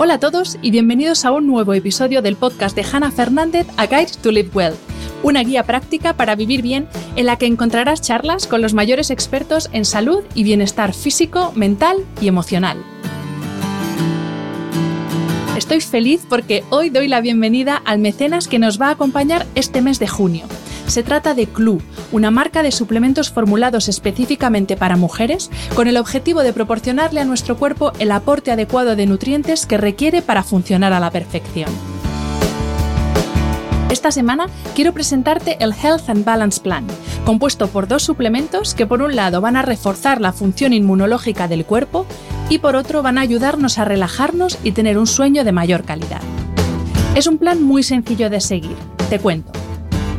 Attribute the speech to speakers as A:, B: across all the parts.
A: Hola a todos y bienvenidos a un nuevo episodio del podcast de Hannah Fernández, A Guide to Live Well, una guía práctica para vivir bien en la que encontrarás charlas con los mayores expertos en salud y bienestar físico, mental y emocional. Estoy feliz porque hoy doy la bienvenida al mecenas que nos va a acompañar este mes de junio. Se trata de Clue, una marca de suplementos formulados específicamente para mujeres con el objetivo de proporcionarle a nuestro cuerpo el aporte adecuado de nutrientes que requiere para funcionar a la perfección. Esta semana quiero presentarte el Health and Balance Plan, compuesto por dos suplementos que por un lado van a reforzar la función inmunológica del cuerpo y por otro van a ayudarnos a relajarnos y tener un sueño de mayor calidad. Es un plan muy sencillo de seguir, te cuento.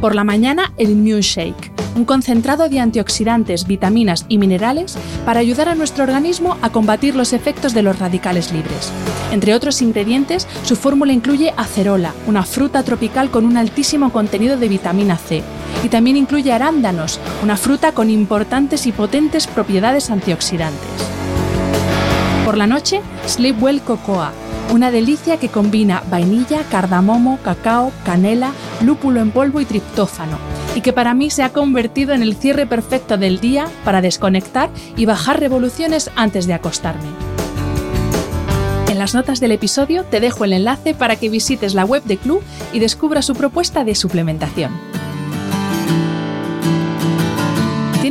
A: Por la mañana el Immune Shake, un concentrado de antioxidantes, vitaminas y minerales para ayudar a nuestro organismo a combatir los efectos de los radicales libres. Entre otros ingredientes, su fórmula incluye acerola, una fruta tropical con un altísimo contenido de vitamina C, y también incluye arándanos, una fruta con importantes y potentes propiedades antioxidantes. Por la noche, Sleep Well Cocoa, una delicia que combina vainilla, cardamomo, cacao, canela, lúpulo en polvo y triptófano, y que para mí se ha convertido en el cierre perfecto del día para desconectar y bajar revoluciones antes de acostarme. En las notas del episodio te dejo el enlace para que visites la web de Club y descubras su propuesta de suplementación.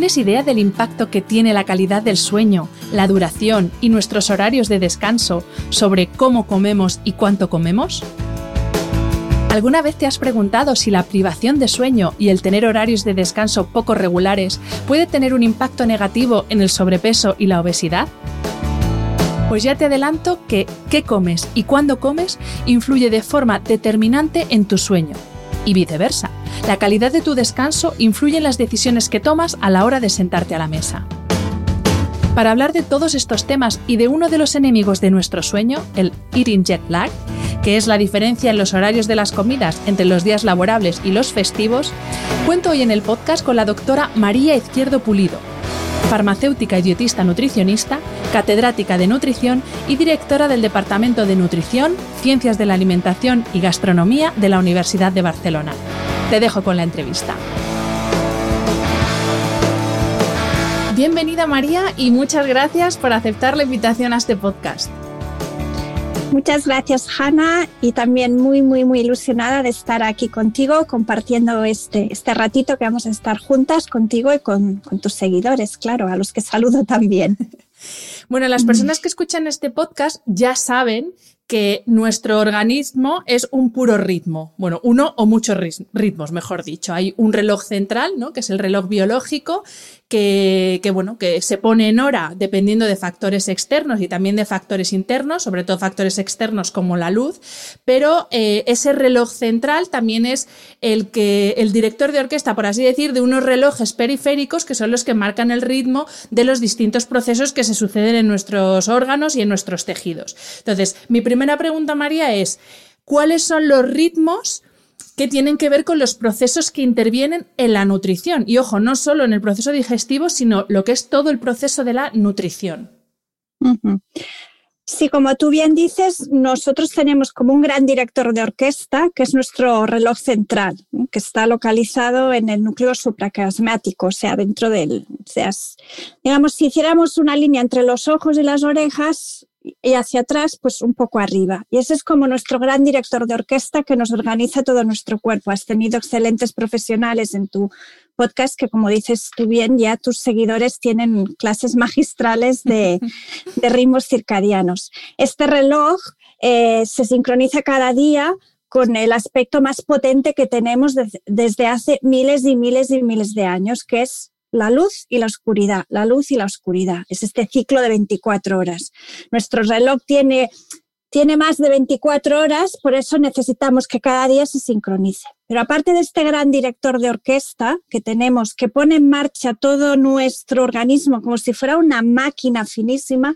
A: ¿Tienes idea del impacto que tiene la calidad del sueño, la duración y nuestros horarios de descanso sobre cómo comemos y cuánto comemos? ¿Alguna vez te has preguntado si la privación de sueño y el tener horarios de descanso poco regulares puede tener un impacto negativo en el sobrepeso y la obesidad? Pues ya te adelanto que qué comes y cuándo comes influye de forma determinante en tu sueño y viceversa. La calidad de tu descanso influye en las decisiones que tomas a la hora de sentarte a la mesa. Para hablar de todos estos temas y de uno de los enemigos de nuestro sueño, el eating jet lag, que es la diferencia en los horarios de las comidas entre los días laborables y los festivos, cuento hoy en el podcast con la doctora María Izquierdo Pulido, farmacéutica y dietista nutricionista, catedrática de nutrición y directora del Departamento de Nutrición, Ciencias de la Alimentación y Gastronomía de la Universidad de Barcelona. Te dejo con la entrevista. Bienvenida María y muchas gracias por aceptar la invitación a este podcast.
B: Muchas gracias, Hanna, y también muy, muy, muy ilusionada de estar aquí contigo compartiendo este, este ratito que vamos a estar juntas contigo y con, con tus seguidores, claro, a los que saludo también.
A: Bueno, las personas que escuchan este podcast ya saben que nuestro organismo es un puro ritmo, bueno, uno o muchos ritmos, mejor dicho. Hay un reloj central, ¿no? que es el reloj biológico, que, que, bueno, que se pone en hora dependiendo de factores externos y también de factores internos, sobre todo factores externos como la luz, pero eh, ese reloj central también es el que el director de orquesta, por así decir, de unos relojes periféricos que son los que marcan el ritmo de los distintos procesos que se suceden en nuestros órganos y en nuestros tejidos. Entonces, mi primera pregunta, María, es ¿cuáles son los ritmos que tienen que ver con los procesos que intervienen en la nutrición. Y ojo, no solo en el proceso digestivo, sino lo que es todo el proceso de la nutrición.
B: Sí, como tú bien dices, nosotros tenemos como un gran director de orquesta, que es nuestro reloj central, que está localizado en el núcleo supraquiasmático, o sea, dentro del, digamos, si hiciéramos una línea entre los ojos y las orejas, y hacia atrás, pues un poco arriba. Y ese es como nuestro gran director de orquesta que nos organiza todo nuestro cuerpo. Has tenido excelentes profesionales en tu podcast que, como dices tú bien, ya tus seguidores tienen clases magistrales de, ritmos circadianos. Este reloj eh, se sincroniza cada día con el aspecto más potente que tenemos desde hace miles y miles y miles de años, que es la luz y la oscuridad, la luz y la oscuridad. Es este ciclo de 24 horas. Nuestro reloj tiene, tiene más de 24 horas, por eso necesitamos que cada día se sincronice. Pero aparte de este gran director de orquesta que tenemos, que pone en marcha todo nuestro organismo como si fuera una máquina finísima,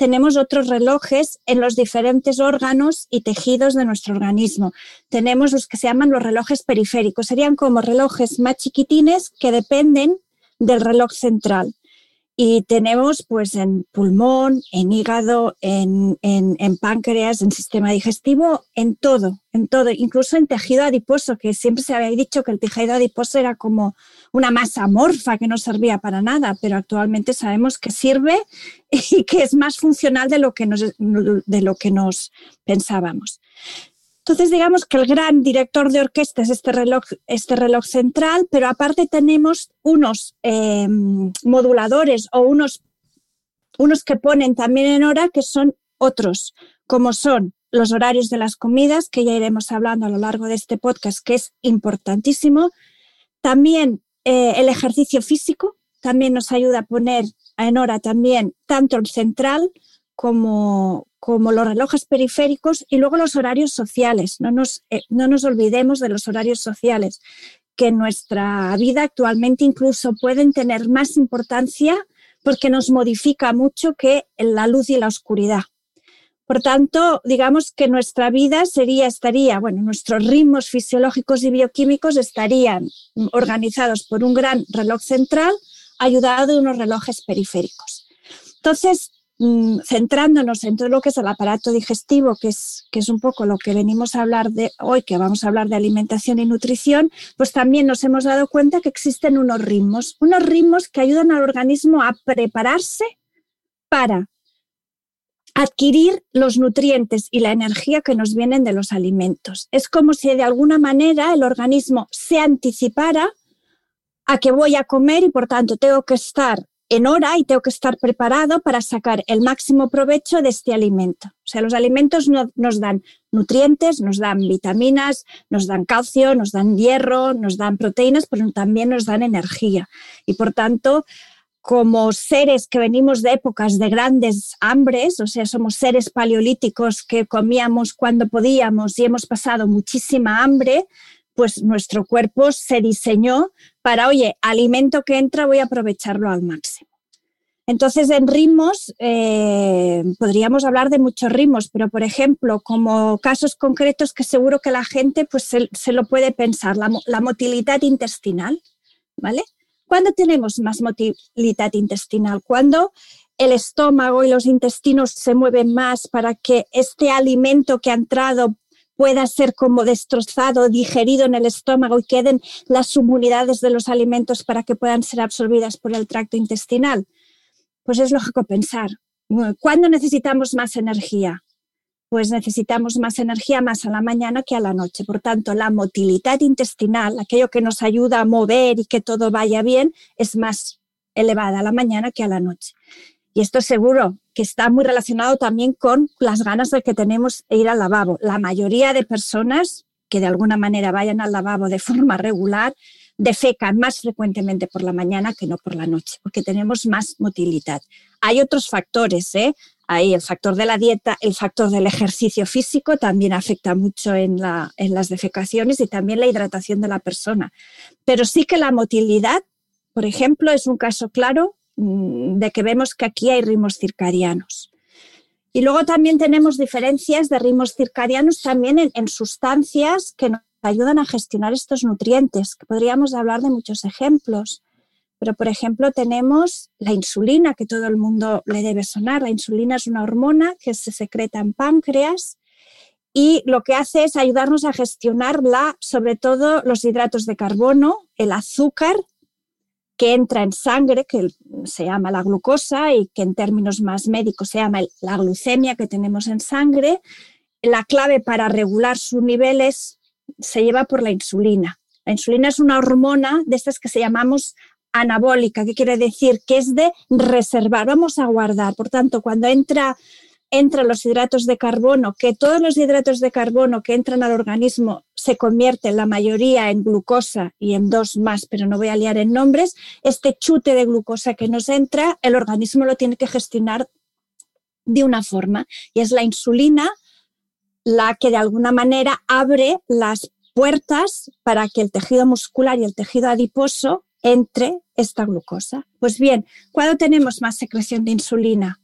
B: tenemos otros relojes en los diferentes órganos y tejidos de nuestro organismo. Tenemos los que se llaman los relojes periféricos. Serían como relojes más chiquitines que dependen del reloj central. Y tenemos pues en pulmón, en hígado, en, en, páncreas, en sistema digestivo, en todo, en todo, incluso en tejido adiposo, que siempre se había dicho que el tejido adiposo era como una masa morfa que no servía para nada, pero actualmente sabemos que sirve y que es más funcional de lo que nos, de lo que nos pensábamos. Entonces, digamos que el gran director de orquesta es este reloj, este central, pero aparte tenemos unos em, moduladores o unos, unos que ponen también en hora que son otros, como son los horarios de las comidas, que ya iremos hablando a lo largo de este podcast, que es importantísimo. También eh, el ejercicio físico, también nos ayuda a poner en hora también tanto el central como, como los relojes periféricos y luego los horarios sociales. No nos, eh, no nos olvidemos de los horarios sociales, que en nuestra vida actualmente incluso pueden tener más importancia porque nos modifica mucho que la luz y la oscuridad. Por tanto, digamos que nuestra vida sería, estaría, bueno, nuestros ritmos fisiológicos y bioquímicos estarían organizados por un gran reloj central ayudado de unos relojes periféricos. Entonces, centrándonos en todo lo que es el aparato digestivo, que es, que es un poco lo que venimos a hablar de hoy, que vamos a hablar de alimentación y nutrición, pues también nos hemos dado cuenta que existen unos ritmos, unos ritmos que ayudan al organismo a prepararse para adquirir los nutrientes y la energía que nos vienen de los alimentos. Es como si de alguna manera el organismo se anticipara a que voy a comer y por tanto tengo que estar en hora y tengo que estar preparado para sacar el máximo provecho de este alimento. O sea, los alimentos nos dan nutrientes, nos dan vitaminas, nos dan calcio, nos dan hierro, nos dan proteínas, pero también nos dan energía. Y por tanto, como seres que venimos de épocas de grandes hambres, o sea, somos seres paleolíticos que comíamos cuando podíamos y hemos pasado muchísima hambre, pues nuestro cuerpo se diseñó para, oye, alimento que entra voy a aprovecharlo al máximo. Entonces, en ritmos, eh, podríamos hablar de muchos ritmos, pero por ejemplo, como casos concretos que seguro que la gente pues, se, lo puede pensar, la, motilidad intestinal, ¿vale? ¿Cuándo tenemos más motilidad intestinal? Cuando el estómago y los intestinos se mueven más para que este alimento que ha entrado pueda ser como destrozado, digerido en el estómago y queden las subunidades de los alimentos para que puedan ser absorbidas por el tracto intestinal? Pues es lógico pensar, ¿cuándo necesitamos más energía? Pues necesitamos más energía más a la mañana que a la noche. Por tanto, la motilidad intestinal, aquello que nos ayuda a mover y que todo vaya bien, es más elevada a la mañana que a la noche. Y esto seguro que está muy relacionado también con las ganas de que tenemos de ir al lavabo. La mayoría de personas que de alguna manera vayan al lavabo de forma regular defecan más frecuentemente por la mañana que no por la noche, porque tenemos más motilidad. Hay otros factores, ¿eh? Hay el factor de la dieta, el factor del ejercicio físico también afecta mucho en, la, en las defecaciones y también la hidratación de la persona. Pero sí que la motilidad, por ejemplo, es un caso claro de que vemos que aquí hay ritmos circadianos. Y luego también tenemos diferencias de ritmos circadianos también en, sustancias que nos ayudan a gestionar estos nutrientes, podríamos hablar de muchos ejemplos. Pero, por ejemplo, tenemos la insulina, que todo el mundo le debe sonar. La insulina es una hormona que se secreta en páncreas y lo que hace es ayudarnos a gestionar sobre todo los hidratos de carbono, el azúcar que entra en sangre, que se llama la glucosa y que en términos más médicos se llama la glucemia que tenemos en sangre, la clave para regular sus niveles se lleva por la insulina. La insulina es una hormona de estas que se llamamos anabólica, que quiere decir que es de reservar, vamos a guardar. Por tanto, cuando entra, entra los hidratos de carbono, que todos los hidratos de carbono que entran al organismo se convierte en la mayoría en glucosa y en dos más, pero no voy a liar en nombres, este chute de glucosa que nos entra, el organismo lo tiene que gestionar de una forma y es la insulina la que de alguna manera abre las puertas para que el tejido muscular y el tejido adiposo entre esta glucosa. Pues bien, ¿cuándo tenemos más secreción de insulina?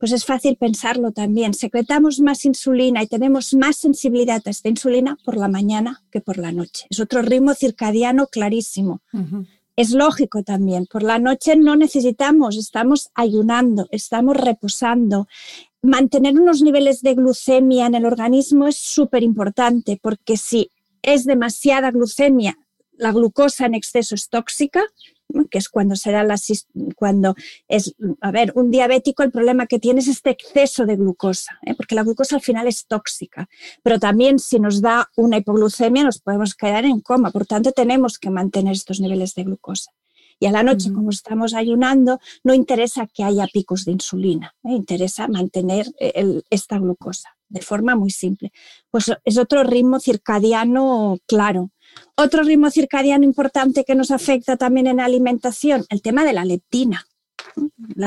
B: Pues es fácil pensarlo también. Secretamos más insulina y tenemos más sensibilidad a esta insulina por la mañana que por la noche. Es otro ritmo circadiano clarísimo. Es lógico también. Por la noche no necesitamos, estamos ayunando, estamos reposando. Mantener unos niveles de glucemia en el organismo es súper importante porque si es demasiada glucemia, la glucosa en exceso es tóxica, que es cuando se da la, cuando es, a ver, un diabético el problema que tiene es este exceso de glucosa, ¿eh? porque la glucosa al final es tóxica, pero también si nos da una hipoglucemia nos podemos quedar en coma, por tanto tenemos que mantener estos niveles de glucosa. Y a la noche, como estamos ayunando, no interesa que haya picos de insulina, ¿eh? interesa mantener eh, esta glucosa de forma muy simple. Pues es otro ritmo circadiano claro. Otro ritmo circadiano importante que nos afecta también en alimentación, el tema de la leptina.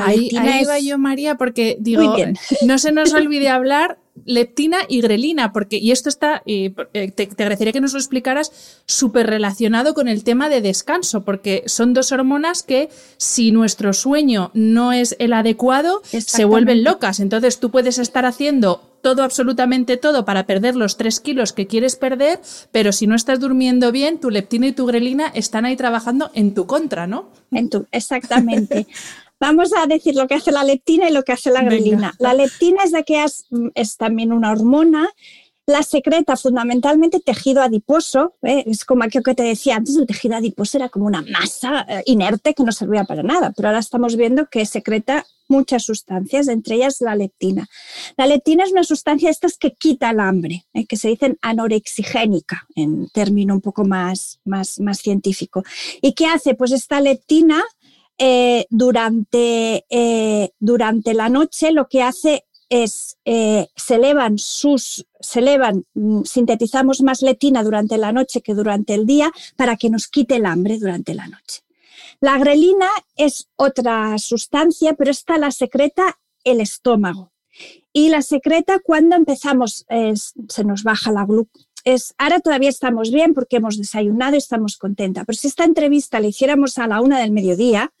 A: ahí, va yo, María, porque digo, no se nos olvide hablar leptina y grelina, porque, y esto está, y eh, te, agradecería que nos lo explicaras, súper relacionado con el tema de descanso, porque son dos hormonas que si nuestro sueño no es el adecuado, se vuelven locas. Entonces tú puedes estar haciendo todo, absolutamente todo para perder los tres kilos que quieres perder, pero si no estás durmiendo bien, tu leptina y tu grelina están ahí trabajando en tu contra, ¿no?
B: En tu, exactamente. Vamos a decir lo que hace la leptina y lo que hace la grelina. La leptina es de que es también una hormona la secreta fundamentalmente tejido adiposo, ¿eh? es como aquello que te decía antes, el tejido adiposo era como una masa eh, inerte que no servía para nada, pero ahora estamos viendo que secreta muchas sustancias, entre ellas la leptina. La leptina es una sustancia de estas que quita el hambre, ¿eh? que se dicen anorexigénica, en término un poco más, más, más científico. ¿Y qué hace? Pues esta leptina durante, durante la noche lo que hace es, eh, se elevan sus, se elevan, mm, sintetizamos más leptina durante la noche que durante el día para que nos quite el hambre durante la noche. La grelina es otra sustancia, pero esta la secreta el estómago. Y la secreta cuando empezamos, se nos baja la glucosa. ahora todavía estamos bien porque hemos desayunado y estamos contentas, pero si esta entrevista la hiciéramos a la una del mediodía,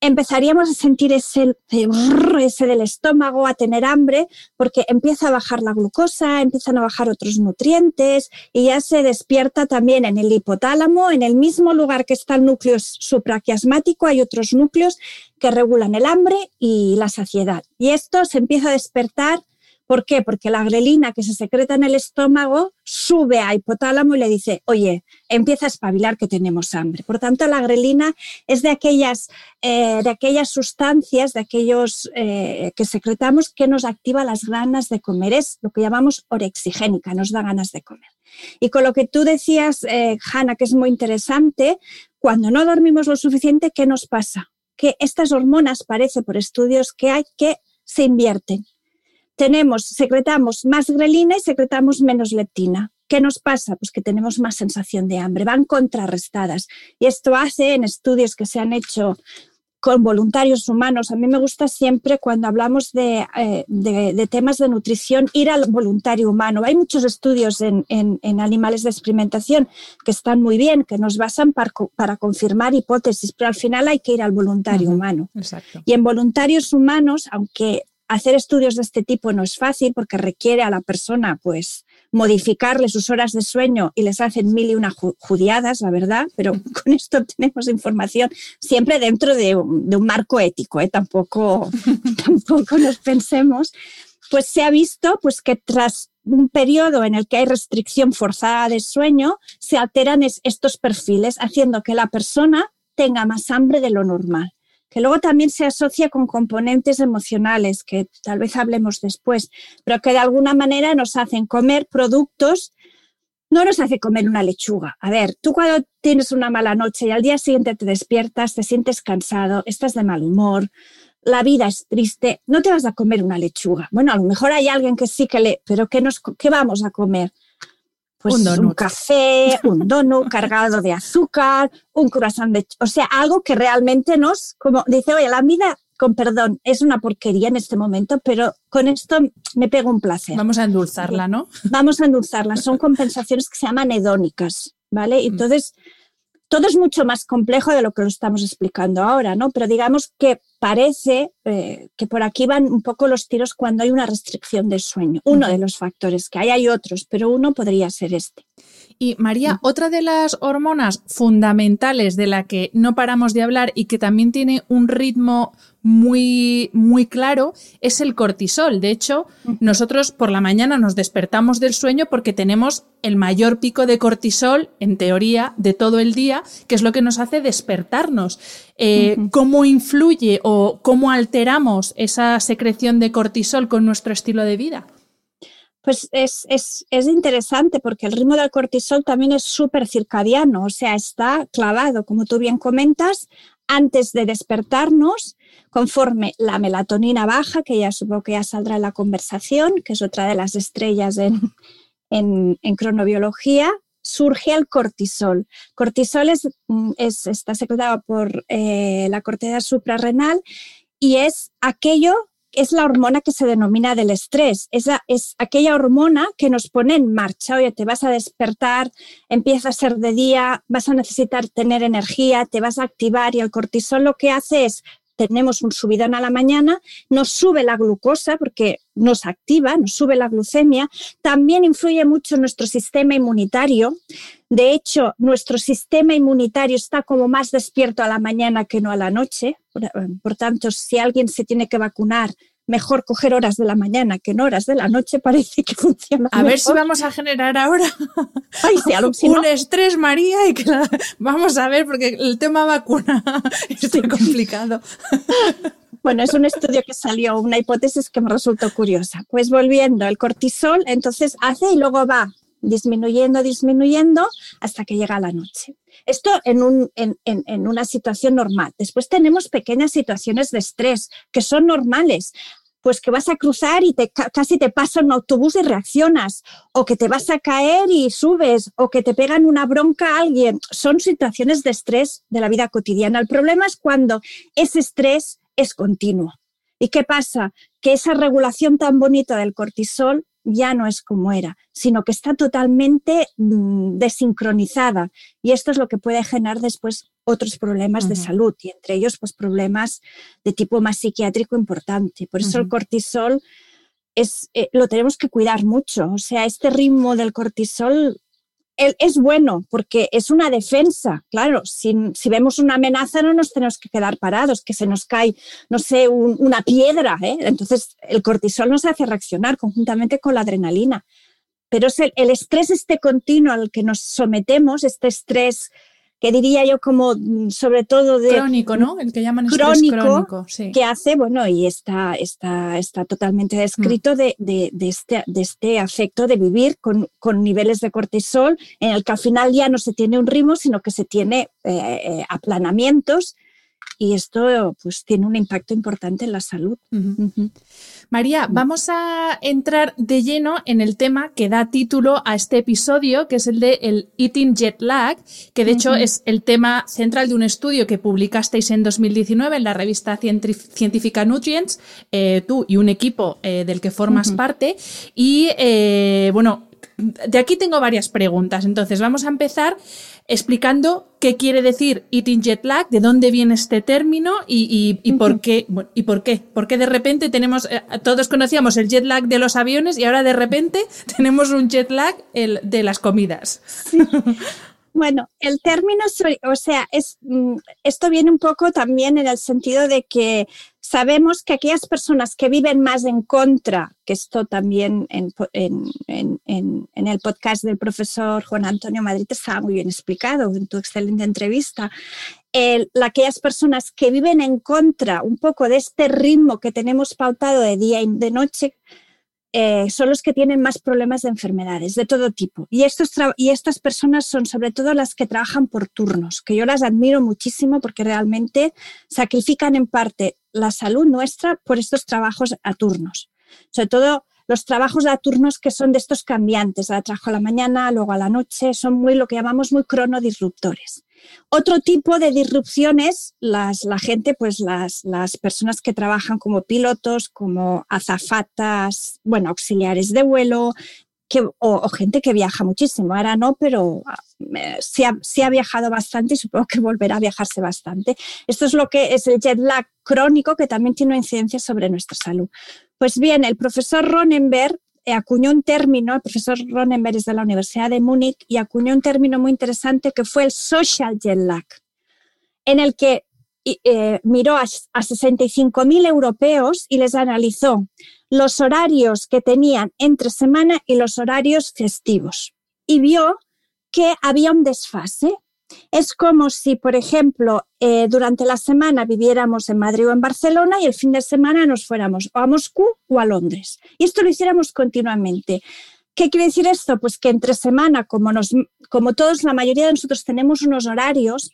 B: empezaríamos a sentir ese, ese del estómago, a tener hambre, porque empieza a bajar la glucosa, empiezan a bajar otros nutrientes y ya se despierta también en el hipotálamo, en el mismo lugar que está el núcleo supraquiasmático, hay otros núcleos que regulan el hambre y la saciedad. Y esto se empieza a despertar ¿Por qué? Porque la grelina que se secreta en el estómago sube a hipotálamo y le dice, oye, empieza a espabilar que tenemos hambre. Por tanto, la grelina es de aquellas, eh, de aquellas sustancias, de aquellos eh, que secretamos que nos activa las ganas de comer. Es lo que llamamos orexigénica, nos da ganas de comer. Y con lo que tú decías, eh, Hanna, que es muy interesante, cuando no dormimos lo suficiente, ¿qué nos pasa? Que estas hormonas, parece por estudios que hay, que se invierten tenemos, secretamos más grelina y secretamos menos leptina. ¿Qué nos pasa? Pues que tenemos más sensación de hambre, van contrarrestadas. Y esto hace en estudios que se han hecho con voluntarios humanos. A mí me gusta siempre cuando hablamos de, eh, temas de nutrición ir al voluntario humano. Hay muchos estudios en, animales de experimentación que están muy bien, que nos basan para, confirmar hipótesis, pero al final hay que ir al voluntario humano. Y en voluntarios humanos, aunque hacer estudios de este tipo no es fácil porque requiere a la persona pues modificarle sus horas de sueño y les hacen mil y una judiadas, la verdad, pero con esto obtenemos información siempre dentro de, un marco ético, ¿eh? tampoco, tampoco nos pensemos, pues se ha visto pues, que tras un periodo en el que hay restricción forzada de sueño, se alteran estos perfiles, haciendo que la persona tenga más hambre de lo normal que luego también se asocia con componentes emocionales, que tal vez hablemos después, pero que de alguna manera nos hacen comer productos, no nos hace comer una lechuga. A ver, tú cuando tienes una mala noche y al día siguiente te despiertas, te sientes cansado, estás de mal humor, la vida es triste, no te vas a comer una lechuga. Bueno, a lo mejor hay alguien que sí que le, pero ¿qué, nos, qué vamos a comer? Pues un, café, un donut cargado de azúcar, un croissant de... O sea, algo que realmente nos, como dice, oye, la vida, con perdón, es una porquería en este momento, pero con esto me pego un placer.
A: Vamos a endulzarla, ¿no?
B: Vamos a endulzarla. Son compensaciones que se llaman hedónicas, ¿vale? Mm. Entonces, todo es mucho más complejo de lo que lo estamos explicando ahora, ¿no? Pero digamos que parece eh, que por aquí van un poco los tiros cuando hay una restricción del sueño. Uno de los factores que hay, hay otros, pero uno podría ser este.
A: Y María, otra de las hormonas fundamentales de la que no paramos de hablar y que también tiene un ritmo muy, muy claro es el cortisol. De hecho, nosotros por la mañana nos despertamos del sueño porque tenemos el mayor pico de cortisol, en teoría, de todo el día, que es lo que nos hace despertarnos. Eh, ¿Cómo influye o cómo alteramos esa secreción de cortisol con nuestro estilo de vida?
B: Pues es, es, es, interesante porque el ritmo del cortisol también es súper circadiano, o sea, está clavado, como tú bien comentas, antes de despertarnos, conforme la melatonina baja, que ya supongo que ya saldrá en la conversación, que es otra de las estrellas en, en, cronobiología, surge el cortisol. Cortisol es, mm, es está secretado por eh, la corteza suprarrenal y es aquello es la hormona que se denomina del estrés. Esa es aquella hormona que nos pone en marcha. Oye, te vas a despertar, empieza a ser de día, vas a necesitar tener energía, te vas a activar y el cortisol lo que hace es tenemos un subidón a la mañana, nos sube la glucosa porque nos activa, nos sube la glucemia, también influye mucho nuestro sistema inmunitario. De hecho, nuestro sistema inmunitario está como más despierto a la mañana que no a la noche. Por, tanto, si alguien se tiene que vacunar, mejor coger horas de la mañana que no horas de la noche, parece que funciona.
A: A ver si vamos a generar ahora un estrés, María, y que vamos a ver, porque el tema vacuna es muy complicado.
B: Bueno, es un estudio que salió, una hipótesis que me resultó curiosa. Pues volviendo, el cortisol entonces hace y luego va disminuyendo, disminuyendo hasta que llega la noche. Esto en, un, en, en, una situación normal. Después tenemos pequeñas situaciones de estrés que son normales pues que vas a cruzar y te, casi te pasa un autobús y reaccionas, o que te vas a caer y subes, o que te pegan una bronca a alguien. Son situaciones de estrés de la vida cotidiana. El problema es cuando ese estrés es continuo. ¿Y qué pasa? Que esa regulación tan bonita del cortisol ya no es como era, sino que está totalmente mm, desincronizada. Y esto es lo que puede generar después otros problemas de salud y entre ellos pues problemas de tipo más psiquiátrico importante. Por eso el cortisol es, eh, lo tenemos que cuidar mucho. O sea, este ritmo del cortisol es bueno porque es una defensa. Claro, si, vemos una amenaza no nos tenemos que quedar parados, que se nos cae, no sé, una piedra. ¿eh? Entonces, el cortisol nos hace reaccionar conjuntamente con la adrenalina. Pero el, el estrés este continuo al que nos sometemos, este estrés que diría yo como mm, sobre todo de...
A: Crónico, ¿no? El que llaman crónico, crónico sí.
B: que hace, bueno, y está, está, está totalmente descrito mm. de, de, de, este, de este afecto de vivir con, con, niveles de cortisol en el que al final ya no se tiene un ritmo, sino que se tiene eh, eh, aplanamientos y esto pues tiene un impacto importante en la salud.
A: María, vamos a entrar de lleno en el tema que da título a este episodio, que es el de el Eating Jet Lag, que de hecho es el tema central de un estudio que publicasteis en 2019 en la revista científica Nutrients, eh, tú y un equipo eh, del que formas parte. Y eh, bueno, de aquí tengo varias preguntas, entonces vamos a empezar explicando qué quiere decir eating jet lag, de dónde viene este término y, por qué. ¿Y por qué? Porque de repente tenemos, eh, todos conocíamos el jet lag de los aviones y ahora de repente tenemos un jet lag el, de las comidas.
B: Bueno, el término, o sea, es, mm, esto viene un poco también en el sentido de que sabemos que aquellas personas que viven más en contra, que esto también en, el podcast del profesor Juan Antonio Madrid está muy bien explicado en tu excelente entrevista, aquellas personas que viven en contra un poco de este ritmo que tenemos pautado de día y de noche, eh, son los que tienen más problemas de enfermedades de todo tipo. Y, estos y estas personas son sobre todo las que trabajan por turnos, que yo las admiro muchísimo porque realmente sacrifican en parte la salud nuestra por estos trabajos a turnos. Sobre todo los trabajos a turnos que son de estos cambiantes, a trabajo a la mañana, luego a la noche, son muy lo que llamamos muy cronodisruptores. Otro tipo de disrupciones, las, la gente, pues las, las personas que trabajan como pilotos, como azafatas, bueno, auxiliares de vuelo, o, gente que viaja muchísimo. Ahora no, pero ah, sí ha, ha, viajado bastante y supongo que volverá a viajarse bastante. Esto es lo que es el jet lag crónico que también tiene una incidencia sobre nuestra salud. Pues bien, el profesor Ronenberg eh, acuñó un término, el profesor Ronenberg es de la Universidad de Múnich, y acuñó un término muy interesante que fue el social jet lag, en el que eh, miró a, a 65.000 europeos y les analizó los horarios que tenían entre semana y los horarios festivos y vio que había un desfase. Es como si, por ejemplo, eh, durante la semana viviéramos en Madrid o en Barcelona y el fin de semana nos fuéramos o a Moscú o a Londres. Y esto lo hiciéramos continuamente. ¿Qué quiere decir esto? Pues que entre semana, como, nos, como todos, la mayoría de nosotros tenemos unos horarios,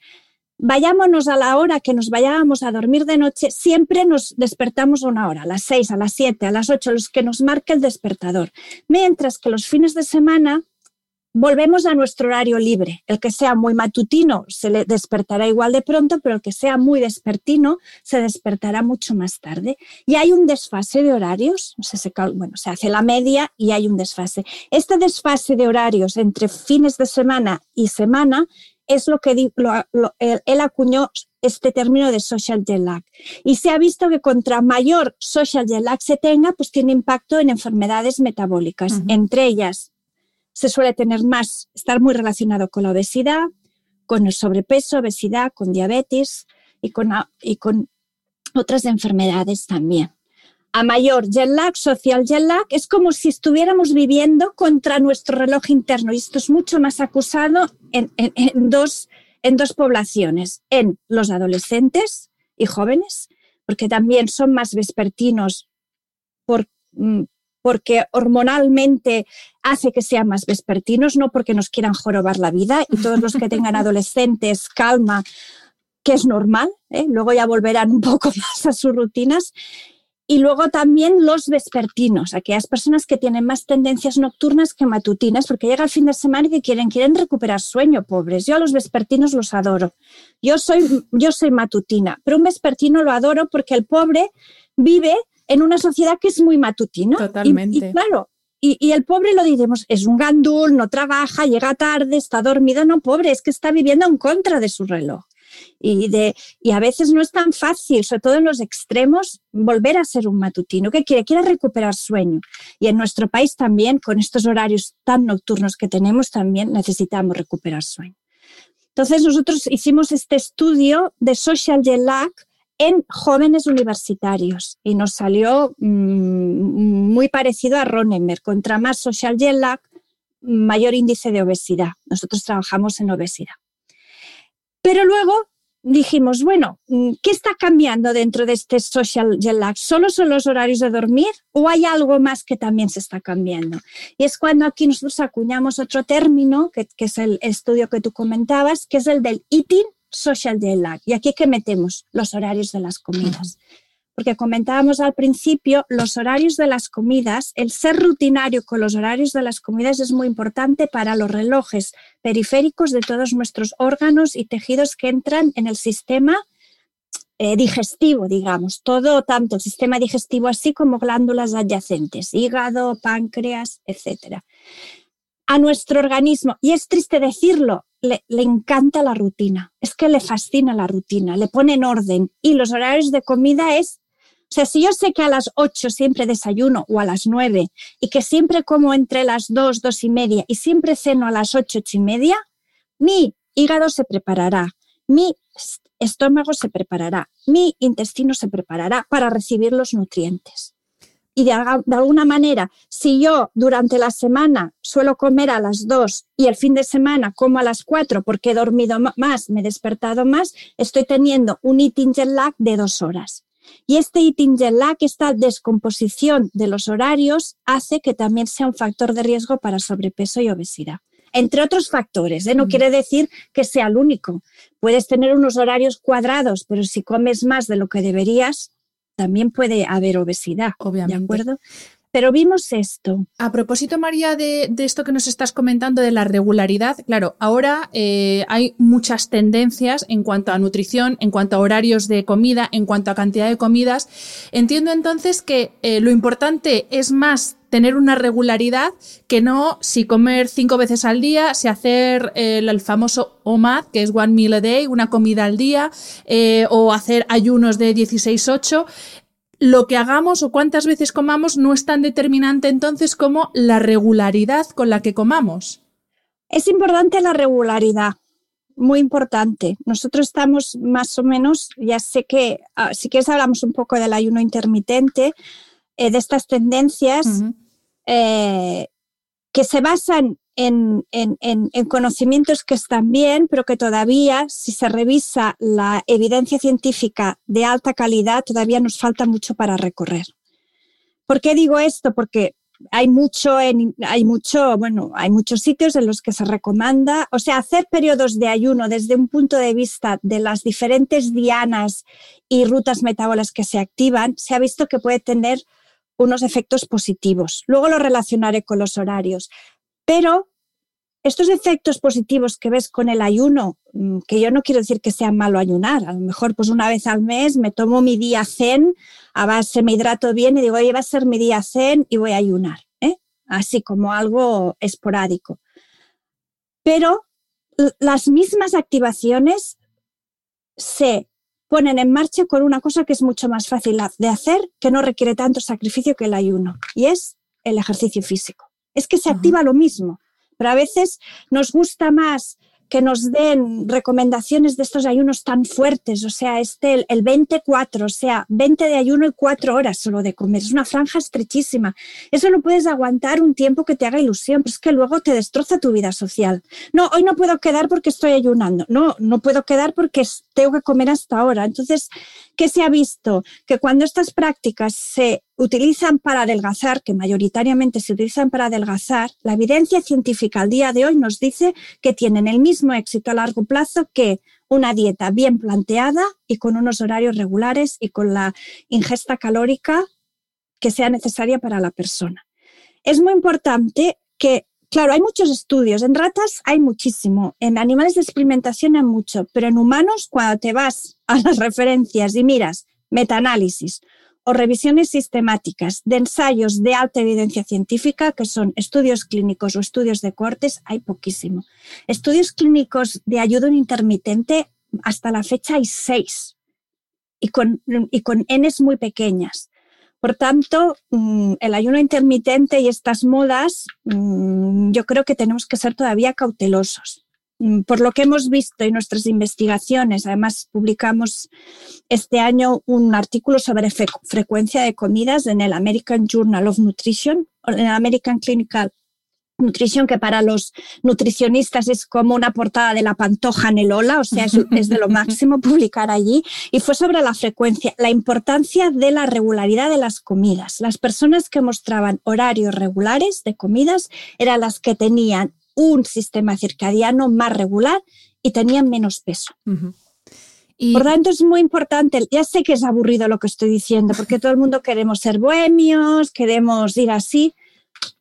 B: vayámonos a la hora que nos vayábamos a dormir de noche, siempre nos despertamos a una hora, a las seis, a las siete, a las ocho, los que nos marca el despertador. Mientras que los fines de semana volvemos a nuestro horario libre. El que sea muy matutino se le despertará igual de pronto, pero el que sea muy despertino se despertará mucho más tarde. Y hay un desfase de horarios, se, bueno, se hace la media y hay un desfase. Este desfase de horarios entre fines de semana y semana es lo que él, acuñó este término de social jet lag. Y se ha visto que contra mayor social jet lag se tenga, pues tiene impacto en enfermedades metabólicas. Entre ellas, se suele tener más, estar muy relacionado con la obesidad, con el sobrepeso, obesidad, con diabetes y con, y con otras enfermedades también. A mayor jet lag, social jet lag, es como si estuviéramos viviendo contra nuestro reloj interno y esto es mucho más acusado en, dos, en dos poblaciones, en los adolescentes y jóvenes, porque también son más vespertinos por, mm, porque hormonalmente hace que sean más vespertinos, no porque nos quieran jorobar la vida y todos los que tengan adolescentes, calma, que es normal, ¿eh? luego ya volverán un poco más a sus rutinas y luego también los vespertinos, aquellas personas que tienen más tendencias nocturnas que matutinas, porque llega el fin de semana y que quieren, quieren recuperar sueño, pobres. Yo a los vespertinos los adoro. Yo soy, yo soy matutina, pero un vespertino lo adoro porque el pobre vive en una sociedad que es muy matutina.
A: Totalmente.
B: Y, claro, y, y, el pobre lo diremos, es un gandul, no trabaja, llega tarde, está dormido. No, pobre, es que está viviendo en contra de su reloj y, de, y a veces no es tan fácil, sobre todo en los extremos, volver a ser un matutino. ¿Qué quiere? Quiere recuperar sueño. Y en nuestro país también, con estos horarios tan nocturnos que tenemos, también necesitamos recuperar sueño. Entonces nosotros hicimos este estudio de social jet lag en jóvenes universitarios y nos salió mm, muy parecido a Ronenberg. Contra más social jet lag, mayor índice de obesidad. Nosotros trabajamos en obesidad. Pero luego dijimos, bueno, ¿qué está cambiando dentro de este social jet lag? ¿Solo son los horarios de dormir o hay algo más que también se está cambiando? Y es cuando aquí nosotros acuñamos otro término, que es el estudio que tú comentabas, que es el del eating social jet lag. Y aquí que metemos los horarios de las comidas porque comentábamos al principio, los horarios de las comidas, el ser rutinario con los horarios de las comidas es muy importante para los relojes periféricos de todos nuestros órganos y tejidos que entran en el sistema eh, digestivo, digamos, todo, tanto el sistema digestivo así como glándulas adyacentes, hígado, páncreas, etc. A nuestro organismo, y es triste decirlo, le, le, encanta la rutina, es que le fascina la rutina, le pone en orden. Y los horarios de comida es o sea, si yo sé que a las 8 siempre desayuno o a las 9 y que siempre como entre las 2, 2 y media y siempre ceno a las 8, 8 y media, mi hígado se preparará, mi estómago se preparará, mi intestino se preparará para recibir los nutrientes. Y de, de, alguna manera, si yo durante la semana suelo comer a las 2 y el fin de semana como a las 4 porque he dormido más, me he despertado más, estoy teniendo un eating jet lag de dos horas. Y este eating jet lag, esta descomposición de los horarios, hace que también sea un factor de riesgo para sobrepeso y obesidad. Entre otros factores, ¿eh? no mm. quiere decir que sea el único. Puedes tener unos horarios cuadrados, pero si comes más de lo que deberías, también puede haber obesidad.
A: Obviamente.
B: ¿De acuerdo? Pero vimos esto.
A: A propósito, María, de, esto que nos estás comentando de la regularidad, claro, ahora eh, hay muchas tendencias en cuanto a nutrición, en cuanto a horarios de comida, en cuanto a cantidad de comidas. Entiendo entonces que eh, lo importante es más tener una regularidad que no si comer cinco veces al día, si hacer el, famoso OMAD, que es one meal a day, una comida al día, eh, o hacer ayunos de 16-8 lo que hagamos o cuántas veces comamos no es tan determinante entonces como la regularidad con la que comamos.
B: Es importante la regularidad, muy importante. Nosotros estamos más o menos, ya sé que ah, si quieres hablamos un poco del ayuno intermitente, eh, de estas tendencias eh, que se basan en, conocimientos que están bien, pero que todavía, si se revisa la evidencia científica de alta calidad, todavía nos falta mucho para recorrer. ¿Por qué digo esto? Porque hay mucho, hay mucho, bueno, hay muchos sitios en los que se recomienda, o sea, hacer periodos de ayuno desde un punto de vista de las diferentes dianas y rutas metabólicas que se activan, se ha visto que puede tener unos efectos positivos. Luego lo relacionaré con los horarios. Pero estos efectos positivos que ves con el ayuno, mm, que yo no quiero decir que sea malo ayunar, a lo mejor pues una vez al mes me tomo mi día zen, a base me hidrato bien y digo, oye, va a ser mi día zen y voy a ayunar, ¿eh? así como algo esporádico. Pero las mismas activaciones se ponen en marcha con una cosa que es mucho más fácil de hacer, que no requiere tanto sacrificio que el ayuno, y es el ejercicio físico. Es que se activa lo mismo, pero a veces nos gusta más que nos den recomendaciones de estos ayunos tan fuertes, o sea, este, el, 24, o sea, 20 de ayuno y 4 horas solo de comer, es una franja estrechísima. Eso no puedes aguantar un tiempo que te haga ilusión, pero es que luego te destroza tu vida social. No, hoy no puedo quedar porque estoy ayunando, no, no puedo quedar porque tengo que comer hasta ahora. Entonces, ¿qué se ha visto? Que cuando estas prácticas se utilizan para adelgazar, que mayoritariamente se utilizan para adelgazar, la evidencia científica al día de hoy nos dice que tienen el mismo éxito a largo plazo que una dieta bien planteada y con unos horarios regulares y con la ingesta calórica que sea necesaria para la persona. Es muy importante que, claro, hay muchos estudios, en ratas hay muchísimo, en animales de experimentación hay mucho, pero en humanos, cuando te vas a las referencias y miras metaanálisis, o revisiones sistemáticas de ensayos de alta evidencia científica, que son estudios clínicos o estudios de cortes, hay poquísimo. Estudios clínicos de ayuda intermitente, hasta la fecha hay seis y con, y con Ns muy pequeñas. Por tanto, mm, el ayuno intermitente y estas modas, mm, yo creo que tenemos que ser todavía cautelosos. Mm, por lo que hemos visto en nuestras investigaciones, además publicamos este año un artículo sobre frecuencia de comidas en el American Journal of Nutrition, en el American Clinical Nutrition, que para los nutricionistas es como una portada de la pantoja en el Ola, o sea, es, es, de lo máximo publicar allí, y fue sobre la frecuencia, la importancia de la regularidad de las comidas. Las personas que mostraban horarios regulares de comidas eran las que tenían un sistema circadiano más regular y tenían menos peso. y... Por tanto, es muy importante, ya sé que es aburrido lo que estoy diciendo, porque todo el mundo queremos ser bohemios, queremos ir así,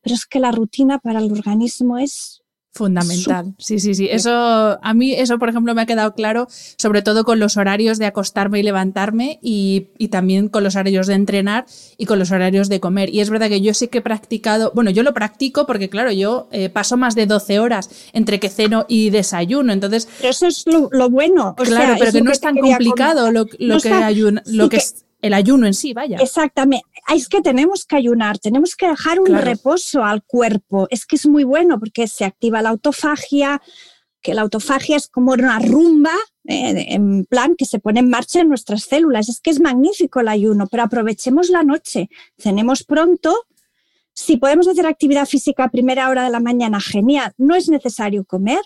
B: pero es que la rutina para el organismo es
A: Fundamental, sí, sí, sí. Eso, a mí, eso, por ejemplo, me ha quedado claro, sobre todo con los horarios de acostarme y levantarme y, y, también con los horarios de entrenar y con los horarios de comer. Y es verdad que yo sí que he practicado, bueno, yo lo practico porque, claro, yo eh, paso más de 12 horas entre que ceno y desayuno, entonces...
B: Pero eso es lo, bueno.
A: claro, pero que no es tan complicado lo, lo que, lo que, es el ayuno en sí, vaya.
B: Exactamente. Es que tenemos que ayunar, tenemos que dejar un reposo al cuerpo. Es que es muy bueno porque se activa la autofagia, que la autofagia es como una rumba, eh, en plan que se pone en marcha en nuestras células. Es que es magnífico el ayuno, pero aprovechemos la noche, cenemos pronto. Si podemos hacer actividad física a primera hora de la mañana, genial. No es necesario comer,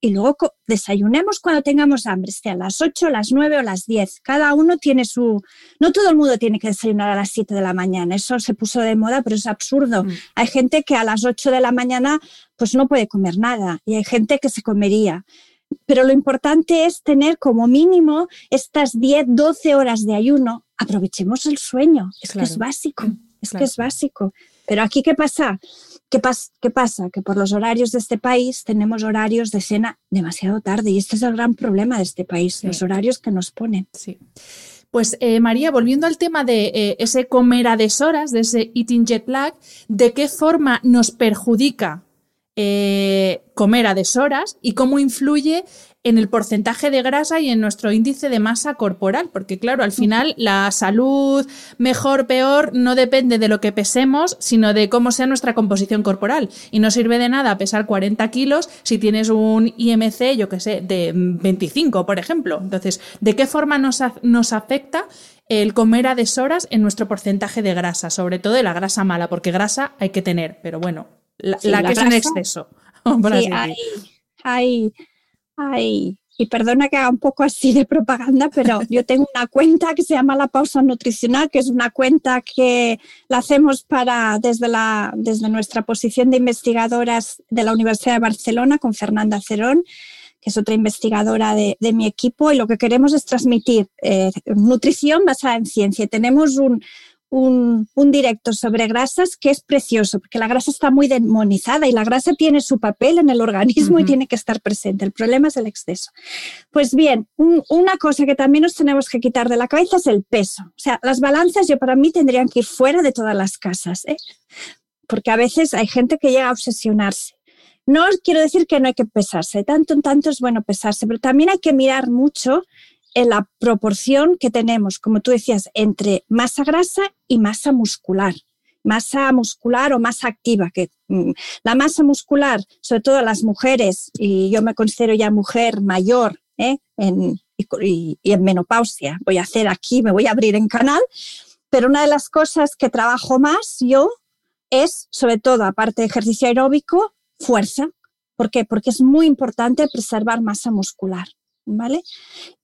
B: y luego desayunemos cuando tengamos hambre, sea a las 8, las 9 o las 10. Cada uno tiene su... No todo el mundo tiene que desayunar a las 7 de la mañana, eso se puso de moda, pero es absurdo. Mm. Hay gente que a las 8 de la mañana pues no puede comer nada y hay gente que se comería. Pero lo importante es tener como mínimo estas 10, 12 horas de ayuno. Aprovechemos el sueño, es que es básico, es que es básico. Pero aquí, ¿qué pasa? ¿Qué, ¿Qué pasa? Que por los horarios de este país tenemos horarios de cena demasiado tarde y este es el gran problema de este país, los horarios que nos ponen.
A: Sí. Pues eh, María, volviendo al tema de eh, ese comer a deshoras, de ese eating jet lag, ¿de qué forma nos perjudica eh, comer a deshoras y cómo influye en el porcentaje de grasa y en nuestro índice de masa corporal, porque claro, al final la salud mejor, peor, no depende de lo que pesemos, sino de cómo sea nuestra composición corporal. Y no sirve de nada pesar 40 kilos si tienes un IMC, yo qué sé, de 25, por ejemplo. Entonces, ¿de qué forma nos, nos afecta el comer a deshoras en nuestro porcentaje de grasa, sobre todo de la grasa mala, porque grasa hay que tener, pero bueno, la, que es en exceso.
B: sí, hay Ay, y perdona que haga un poco así de propaganda, pero yo tengo una cuenta que se llama La Pausa Nutricional, que es una cuenta que la hacemos para, desde, la, desde nuestra posición de investigadoras de la Universidad de Barcelona con Fernanda Cerón, que es otra investigadora de, mi equipo, y lo que queremos es transmitir eh, nutrición basada en ciencia. Tenemos un, un, directo sobre grasas que es precioso, porque la grasa está muy demonizada y la grasa tiene su papel en el organismo y tiene que estar presente. El problema es el exceso. Pues bien, una cosa que también nos tenemos que quitar de la cabeza es el peso. O sea, las balanzas yo para mí tendrían que ir fuera de todas las casas, ¿eh? porque a veces hay gente que llega a obsesionarse. No quiero decir que no hay que pesarse, tanto en tanto es bueno pesarse, pero también hay que mirar mucho en la proporción que tenemos, como tú decías, entre masa grasa y masa muscular. Masa muscular o masa activa, que mm, la masa muscular, sobre todo las mujeres, y yo me considero ya mujer mayor ¿eh? en, y, en menopausia, voy a hacer aquí, me voy a abrir en canal, pero una de las cosas que trabajo más yo es, sobre todo, aparte de ejercicio aeróbico, fuerza. ¿Por qué? Porque es muy importante preservar masa muscular. ¿Vale?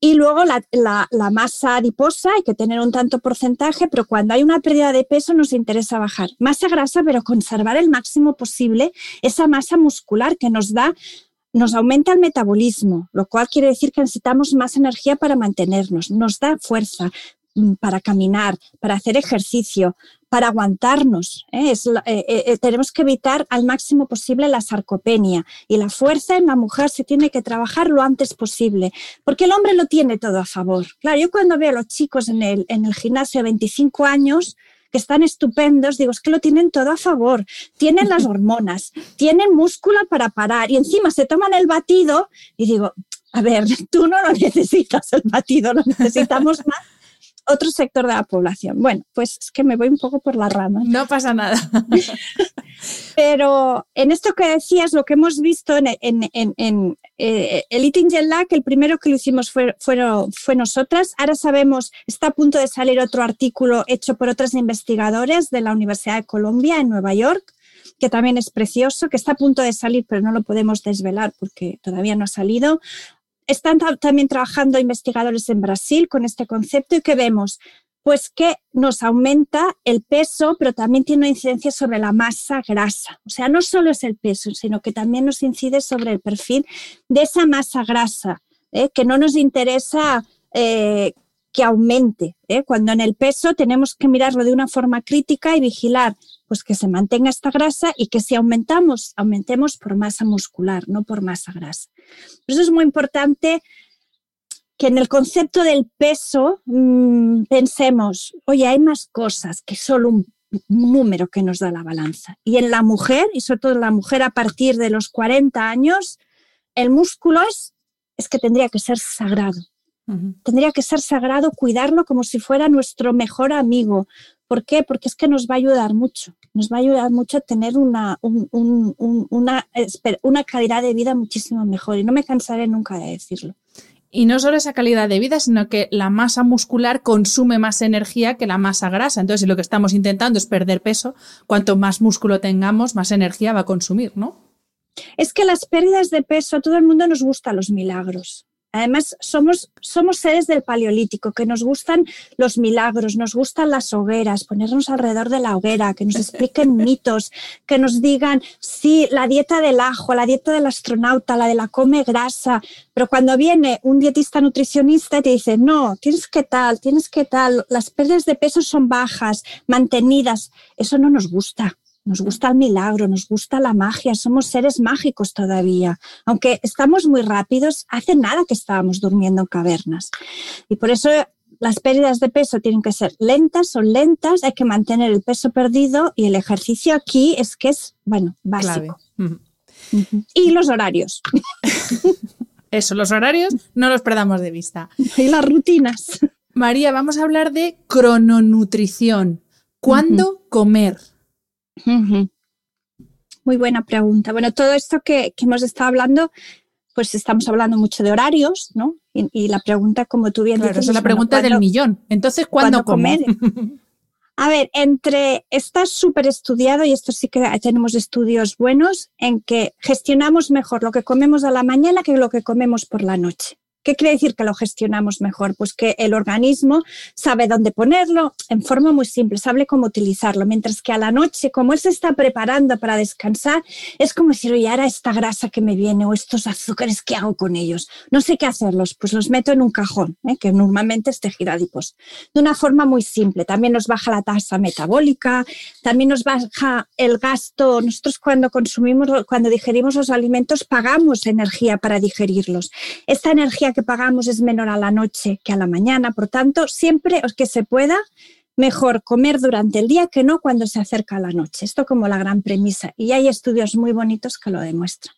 B: Y luego la, masa adiposa hay que tener un tanto porcentaje, pero cuando hay una pérdida de peso nos interesa bajar masa grasa, pero conservar el máximo posible esa masa muscular que nos da nos aumenta el metabolismo, lo cual quiere decir que necesitamos más energía para mantenernos, nos da fuerza, Mm, para caminar, para hacer ejercicio, para aguantarnos. ¿eh? Eh, eh, tenemos que evitar al máximo posible la sarcopenia y la fuerza en la mujer se tiene que trabajar lo antes posible, porque el hombre lo tiene todo a favor. Claro, yo cuando veo a los chicos en el, en el gimnasio de 25 años, que están estupendos, digo, es que lo tienen todo a favor, tienen las hormonas, tienen músculo para parar y encima se toman el batido y digo, a ver, tú no lo necesitas el batido, lo necesitamos más otro sector de la población. Bueno, pues es que me voy un poco por la rama.
A: No pasa nada.
B: Pero en esto que decías, lo que hemos visto en, en, eh, el Eating Jet Lag, el primero que lo hicimos fue, fue nosotras. Ahora sabemos, está a punto de salir otro artículo hecho por otras investigadores de la Universidad de Columbia en Nueva York que también es precioso, que está a punto de salir, pero no lo podemos desvelar porque todavía no ha salido, están también trabajando investigadores en Brasil con este concepto y que vemos pues que nos aumenta el peso, pero también tiene una incidencia sobre la masa grasa. O sea, no solo es el peso, sino que también nos incide sobre el perfil de esa masa grasa, ¿eh? que no nos interesa eh, que aumente. ¿eh? Cuando en el peso tenemos que mirarlo de una forma crítica y vigilar pues que se mantenga esta grasa y que si aumentamos, aumentemos por masa muscular, no por masa grasa. Por eso es muy importante que en el concepto del peso mm, pensemos, oye, hay más cosas que solo un, número que nos da la balanza. Y en la mujer, y sobre todo en la mujer a partir de los 40 años, el músculo es, es que tendría que ser sagrado. Tendría que ser sagrado cuidarlo como si fuera nuestro mejor amigo. ¿Por qué? Porque es que nos va a ayudar mucho. Nos va a ayudar mucho a tener una, una, una calidad de vida muchísimo mejor. Y no me cansaré nunca de decirlo.
A: Y no solo esa calidad de vida, sino que la masa muscular consume más energía que la masa grasa. Entonces, si lo que estamos intentando es perder peso, cuanto más músculo tengamos, más energía va a consumir, ¿no?
B: Es que las pérdidas de peso, a todo el mundo nos gustan los milagros. Además, somos, somos seres del paleolítico, que nos gustan los milagros, nos gustan las hogueras, ponernos alrededor de la hoguera, que nos expliquen mitos, que nos digan, sí, la dieta del ajo, la dieta del astronauta, la de la come grasa. Pero cuando viene un dietista nutricionista y te dice, no, tienes que tal, tienes que tal, las pérdidas de peso son bajas, mantenidas, eso no nos gusta. Nos gusta el milagro, nos gusta la magia, somos seres mágicos todavía. Aunque estamos muy rápidos, hace nada que estábamos durmiendo en cavernas. Y por eso las pérdidas de peso tienen que ser lentas, son lentas, hay que mantener el peso perdido y el ejercicio aquí es que es, bueno, básico. Y los horarios.
A: Eso, los horarios no los perdamos de vista.
B: Y las rutinas.
A: María, vamos a hablar de crononutrición. ¿Cuándo comer?
B: Muy buena pregunta. Bueno, todo esto que, hemos estado hablando, pues estamos hablando mucho de horarios, ¿no? Y, la pregunta, como tú bien
A: dices... es la pregunta del millón. Entonces, ¿cuándo, comer?
B: A ver, entre está súper estudiado y esto sí que tenemos estudios buenos en que gestionamos mejor lo que comemos a la mañana que lo que comemos por la noche. ¿Qué quiere decir que lo gestionamos mejor? Pues que el organismo sabe dónde ponerlo en forma muy simple, sabe cómo utilizarlo, mientras que a la noche, como él se está preparando para descansar, es como decir, oye, ahora esta grasa que me viene o estos azúcares, ¿qué hago con ellos? No sé qué hacerlos, pues los meto en un cajón, ¿eh? que normalmente es tejido adipos, de una forma muy simple. También nos baja la tasa metabólica, también nos baja el gasto. Nosotros cuando consumimos, cuando digerimos los alimentos, pagamos energía para digerirlos. Esta energía que pagamos es menor a la noche que a la mañana. Por tanto, siempre que se pueda, mejor comer durante el día que no cuando se acerca la noche. Esto como la gran premisa. Y hay estudios muy bonitos que lo demuestran.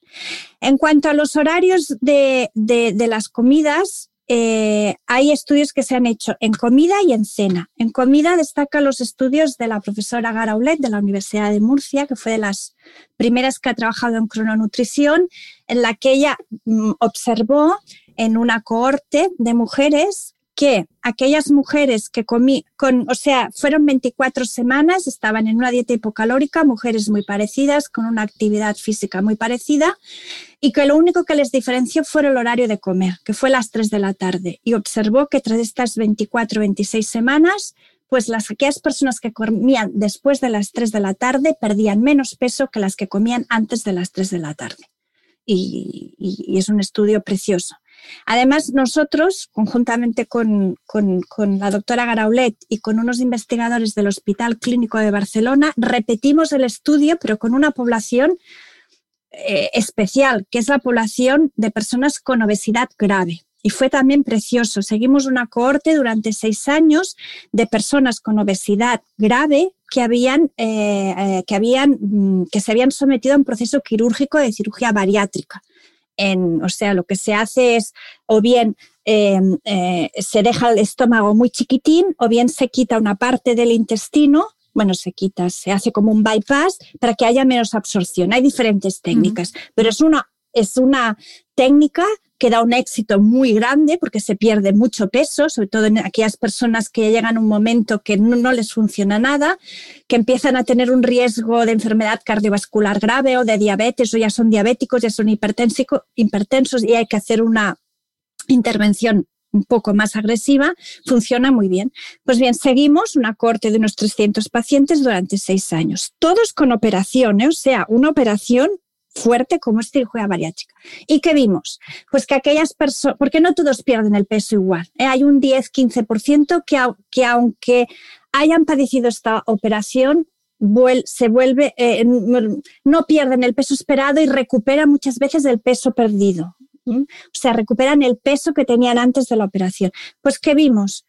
B: En cuanto a los horarios de, de las comidas, eh, hay estudios que se han hecho en comida y en cena. En comida destacan los estudios de la profesora Garaulet de la Universidad de Murcia, que fue de las primeras que ha trabajado en crononutrición, en la que ella mm, observó en una cohorte de mujeres que aquellas mujeres que comí, con, o sea, fueron 24 semanas, estaban en una dieta hipocalórica, mujeres muy parecidas, con una actividad física muy parecida, y que lo único que les diferenció fue el horario de comer, que fue las 3 de la tarde. Y observó que tras estas 24, 26 semanas, pues las aquellas personas que comían después de las 3 de la tarde perdían menos peso que las que comían antes de las 3 de la tarde. y es un estudio precioso. Además, nosotros, conjuntamente con, la doctora Garaulet y con unos investigadores del Hospital Clínico de Barcelona, repetimos el estudio, pero con una población eh, especial, que es la población de personas con obesidad grave. Y fue también precioso. Seguimos una cohorte durante seis años de personas con obesidad grave que habían, eh, eh, que, habían, mm, que se habían sometido a un proceso quirúrgico de cirugía bariátrica o sea, lo que se hace es o bien em, eh, se deja el estómago muy chiquitín o bien se quita una parte del intestino bueno, se quita, se hace como un bypass para que haya menos absorción. Hay diferentes técnicas, pero es una, es una técnica que da un éxito muy grande porque se pierde mucho peso, sobre todo en aquellas personas que llegan a un momento que no, les funciona nada, que empiezan a tener un riesgo de enfermedad cardiovascular grave o de diabetes o ya son diabéticos, ya son hipertensos y hay que hacer una intervención un poco más agresiva, funciona muy bien. Pues bien, seguimos una corte de unos 300 pacientes durante seis años, todos con operación, ¿eh? o sea, una operación fuerte como es cirugía bariátrica. ¿Y qué vimos? Pues que aquellas personas, porque no todos pierden el peso igual, ¿eh? hay un 10-15% que, que aunque hayan padecido esta operación, se vuelve, eh, no pierden el peso esperado y recuperan muchas veces el peso perdido. O sea, recuperan el peso que tenían antes de la operación. Pues, ¿qué vimos?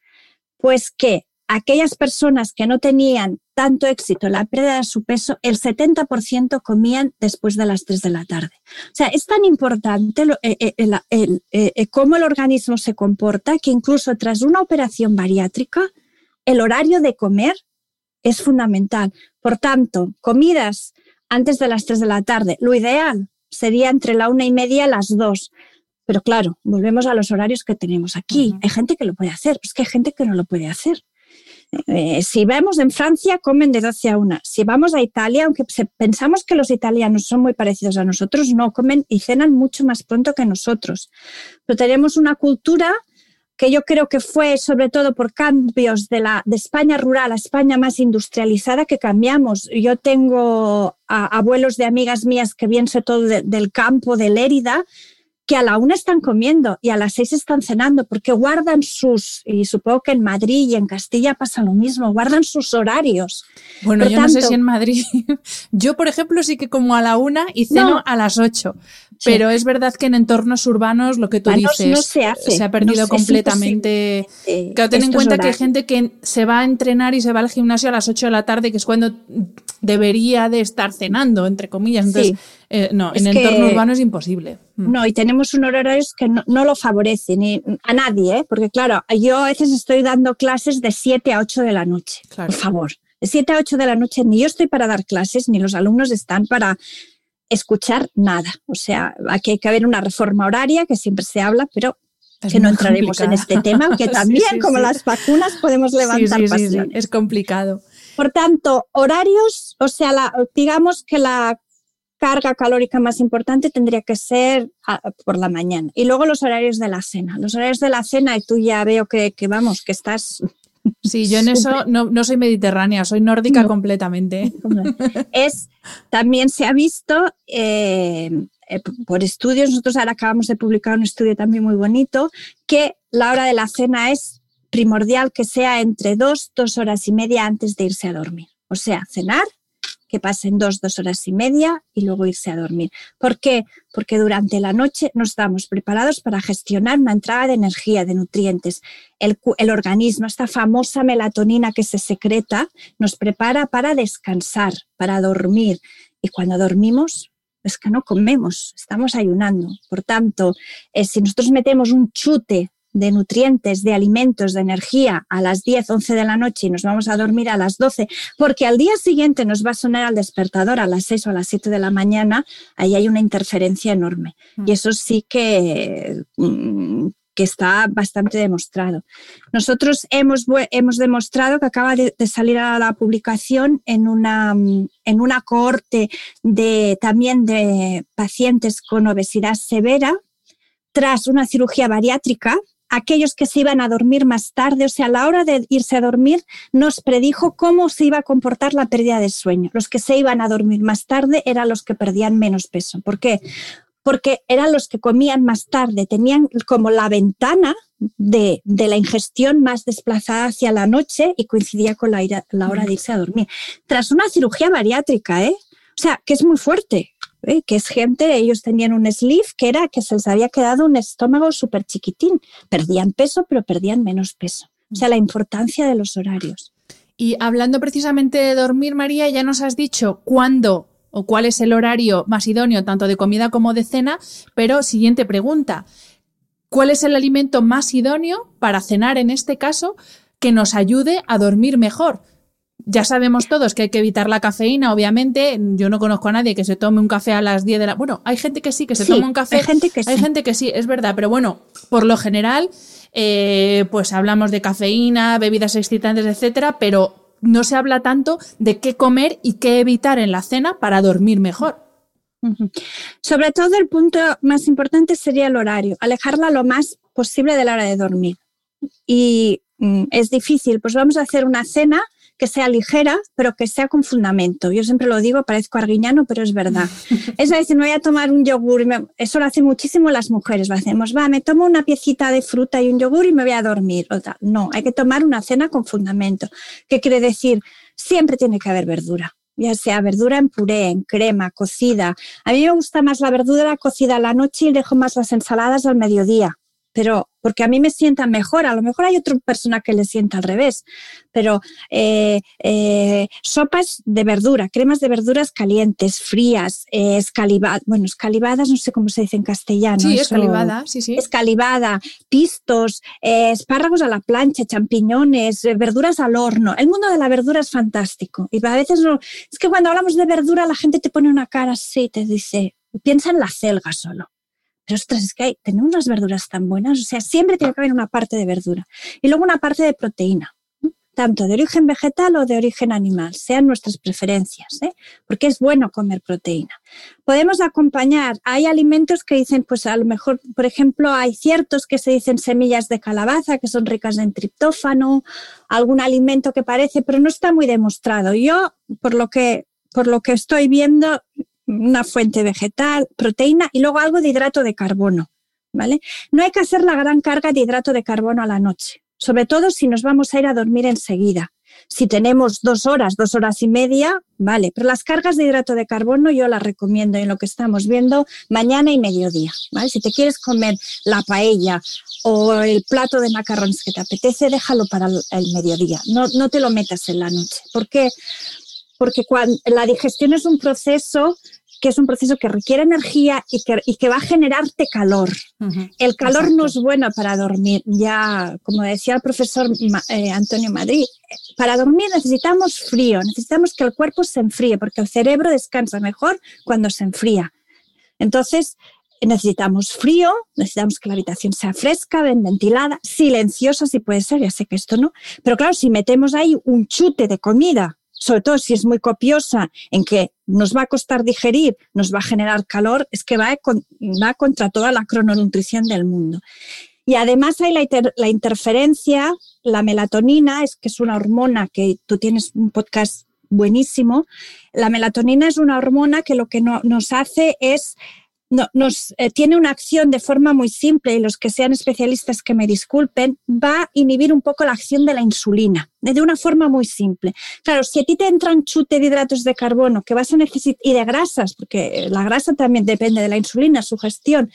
B: Pues que aquellas personas que no tenían tanto éxito en la pérdida de su peso, el 70% comían después de las 3 de la tarde. O sea, es tan importante eh, eh, eh, cómo el organismo se comporta que incluso tras una operación bariátrica, el horario de comer es fundamental. Por tanto, comidas antes de las 3 de la tarde, lo ideal sería entre la una y media y las 2. Pero claro, volvemos a los horarios que tenemos aquí. Hay gente que lo puede hacer, pues que hay gente que no lo puede hacer. Eh, si vemos en Francia, comen de 12 a 1. Si vamos a Italia, aunque pensamos que los italianos son muy parecidos a nosotros, no comen y cenan mucho más pronto que nosotros. Pero tenemos una cultura que yo creo que fue sobre todo por cambios de, la, de España rural a España más industrializada que cambiamos. Yo tengo abuelos de amigas mías que vienen sobre todo del campo de Lérida, que a la una están comiendo y a las seis están cenando, porque guardan sus, y supongo que en Madrid y en Castilla pasa lo mismo, guardan sus horarios.
A: Bueno, yo no sé si en Madrid. yo, por ejemplo, sí que como a la una y ceno a las ocho. Pero es verdad que en entornos urbanos lo que tú dices
B: se, hace,
A: se, ha perdido completamente. Claro, ten en cuenta que hay gente que se va a entrenar y se va al gimnasio a las 8 de la tarde, que es cuando debería de estar cenando, entre comillas. Entonces, eh, no, en entorno urbano es imposible.
B: Mm. No, y tenemos un horario que no, lo favorece ni a nadie, ¿eh? porque claro, yo a veces estoy dando clases de 7 a 8 de la noche. Por favor, de 7 a 8 de la noche ni yo estoy para dar clases, ni los alumnos están para escuchar nada. O sea, aquí hay que haber una reforma horaria que siempre se habla, pero que no entraremos en este tema, que también, como las vacunas, podemos levantar pasiones.
A: es complicado.
B: Por tanto, horarios, o sea, digamos que la carga calórica más importante tendría que ser ah, por la mañana. Y luego los horarios de la cena. Los horarios de la cena, y tú ya veo que, que vamos, que estás
A: Sí, yo en eso no, soy mediterránea, soy nórdica completamente.
B: Es, también se ha visto eh, eh, por estudios, nosotros ahora acabamos de publicar un estudio también muy bonito, que la hora de la cena es primordial que sea entre dos, dos horas y media antes de irse a dormir. O sea, cenar que pasen dos, dos horas y media y luego irse a dormir. ¿Por qué? Porque durante la noche nos estamos preparados para gestionar una entrada de energía, de nutrientes. El, organismo, esta famosa melatonina que se secreta, nos prepara para descansar, para dormir. Y cuando dormimos, es que no comemos, estamos ayunando. Por tanto, eh, si nosotros metemos un chute de nutrientes, de alimentos, de energía a las 10, 11 de la noche y nos vamos a dormir a las 12, porque al día siguiente nos va a sonar al despertador a las 6 o a las 7 de la mañana, ahí hay una interferencia enorme. Mm. Y eso sí que, mm, que está bastante demostrado. Nosotros hemos, hemos demostrado que acaba de, salir a la publicación en una, en una cohorte de, también de pacientes con obesidad severa tras una cirugía bariátrica aquellos que se iban a dormir más tarde, o sea, a la hora de irse a dormir, nos predijo cómo se iba a comportar la pérdida de sueño. Los que se iban a dormir más tarde eran los que perdían menos peso. ¿Por qué? Porque eran los que comían más tarde, tenían como la ventana de, la ingestión más desplazada hacia la noche y coincidía con la, la hora de irse a dormir. Tras una cirugía bariátrica, ¿eh? O sea, que es muy fuerte. ¿Eh? que es gente, ellos tenían un sleeve que era que se les había quedado un estómago súper chiquitín. Perdían peso, pero perdían menos peso. O sea, la importancia de los horarios.
A: Y hablando precisamente de dormir, María, ya nos has dicho cuándo o cuál es el horario más idóneo, tanto de comida como de cena, pero siguiente pregunta. ¿Cuál es el alimento más idóneo para cenar en este caso que nos ayude a dormir mejor? Ya sabemos todos que hay que evitar la cafeína, obviamente. Yo no conozco a nadie que se tome un café a las 10 de la... Bueno, hay gente que sí, que se toma un café.
B: Hay gente que sí.
A: Hay gente que sí, es verdad. Pero bueno, por lo general, eh, pues hablamos de cafeína, bebidas excitantes, etcétera, pero no se habla tanto de qué comer y qué evitar en la cena para dormir mejor.
B: Sobre todo el punto más importante sería el horario, alejarla lo más posible de la hora de dormir. Y mm, es difícil, pues vamos a hacer una cena que sea ligera, pero que sea con fundamento. Yo siempre lo digo, parezco arguiñano, pero es verdad. De decir, me voy a tomar un yogur, eso lo hacen muchísimo las mujeres, lo hacemos, va, me tomo una piecita de fruta y un yogur y me voy a dormir. No, hay que tomar una cena con fundamento. ¿Qué quiere decir? Siempre tiene que haber verdura ya sea verdura en puré, en crema, cocida. A mí me gusta más la verdura cocida a la noche y dejo más las ensaladas al mediodía pero porque a mí me sienta mejor, a lo mejor hay otra persona que le sienta al revés, pero eh, eh, sopas de verdura, cremas de verduras calientes, frías, eh, escalivadas, bueno, escalivadas, no sé cómo se dice en castellano.
A: Sí, escalivada, sí, sí.
B: Escalivada, pistos, espárragos a la plancha, champiñones, verduras al horno. El mundo de la verdura es fantástico y a veces no, es que cuando hablamos de verdura la gente te pone una cara así, te dice, piensa en la celga solo pero ostras, es que hay, tenemos unas verduras tan buenas, o sea, siempre tiene que haber una parte de verdura y luego una parte de proteína, tanto de origen vegetal o de origen animal, sean nuestras preferencias, ¿eh? porque es bueno comer proteína. Podemos acompañar, hay alimentos que dicen, pues a lo mejor, por ejemplo, hay ciertos que se dicen semillas de calabaza que son ricas en triptófano, algún alimento que parece, pero no está muy demostrado. Yo, por lo que, por lo que estoy viendo, una fuente vegetal, proteína y luego algo de hidrato de carbono. ¿vale? No hay que hacer la gran carga de hidrato de carbono a la noche, sobre todo si nos vamos a ir a dormir enseguida. Si tenemos dos horas, dos horas y media, vale, pero las cargas de hidrato de carbono yo las recomiendo en lo que estamos viendo mañana y mediodía, ¿vale? Si te quieres comer la paella o el plato de macarrones que te apetece, déjalo para el mediodía, no, no te lo metas en la noche. ¿Por qué? Porque cuando, la digestión es un proceso que es un proceso que requiere energía y que, y que va a generarte calor. El calor no es bueno para dormir. Ya, como decía el profesor eh, Antonio Madrid, para dormir necesitamos frío, necesitamos que el cuerpo se enfríe, porque el cerebro descansa mejor cuando se enfría. Entonces, necesitamos frío, necesitamos que la habitación sea fresca, bien ventilada, silenciosa si puede ser, ya sé que esto no, pero claro, si metemos ahí un chute de comida sobre todo si es muy copiosa, en que nos va a costar digerir, nos va a generar calor, es que va, va contra toda la crononutrición del mundo. Y además hay la, interferencia, la melatonina, es que es una hormona que tú tienes un podcast buenísimo. La melatonina es una hormona que lo que nos hace es no, nos eh, tiene una acción de forma muy simple y los que sean especialistas que me disculpen, va a inhibir un poco la acción de la insulina, de una forma muy simple. Claro, si a ti te entran chute de hidratos de carbono que vas a necesitar y de grasas, porque la grasa también depende de la insulina, su gestión,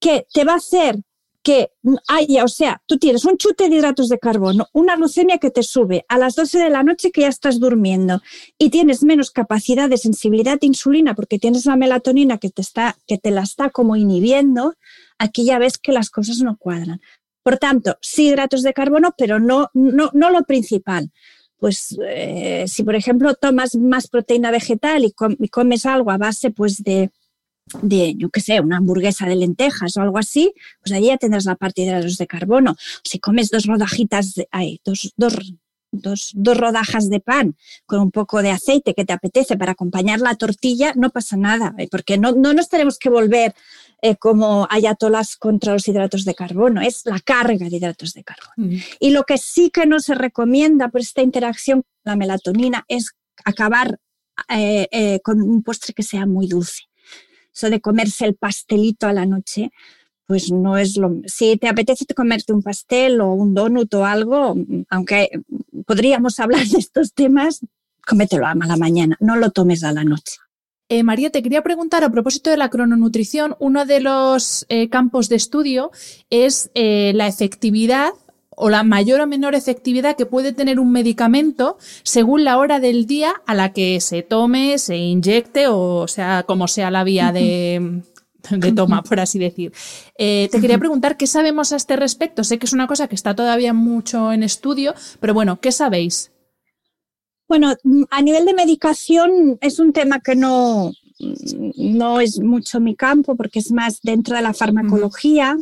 B: que te va a hacer que haya, o sea, tú tienes un chute de hidratos de carbono, una glucemia que te sube a las 12 de la noche que ya estás durmiendo y tienes menos capacidad de sensibilidad de insulina porque tienes la melatonina que te, está, que te la está como inhibiendo, aquí ya ves que las cosas no cuadran. Por tanto, sí hidratos de carbono, pero no, no, no lo principal. Pues eh, si, por ejemplo, tomas más proteína vegetal y, y comes algo a base pues, de, de, yo qué sé, una hamburguesa de lentejas o algo así, pues ahí ya tendrás la parte de hidratos de carbono. Si comes dos rodajitas, de, dos, dos, dos, dos, rodajas de pan con un poco de aceite que te apetece para acompañar la tortilla, no pasa nada, ¿eh? porque no, no nos tenemos que volver eh, como ayatolas contra los hidratos de carbono, es la carga de hidratos de carbono. Y lo que sí que no se recomienda por esta interacción con la melatonina es acabar eh, con un postre que sea muy dulce de comerse el pastelito a la noche, pues no es lo... Si te apetece comerte un pastel o un donut o algo, aunque podríamos hablar de estos temas, cómetelo a la mañana, no lo tomes a la noche.
A: Eh, María, te quería preguntar a propósito de la crononutrición, uno de los eh, campos de estudio es eh, la efectividad o la mayor o menor efectividad que puede tener un medicamento según la hora del día a la que se tome, se inyecte o sea, como sea la vía de, toma, por así decir. Eh, te quería preguntar qué sabemos a este respecto. Sé que es una cosa que está todavía mucho en estudio, pero bueno, ¿qué sabéis?
B: Bueno, a nivel de medicación es un tema que no, no es mucho mi campo porque es más dentro de la farmacología.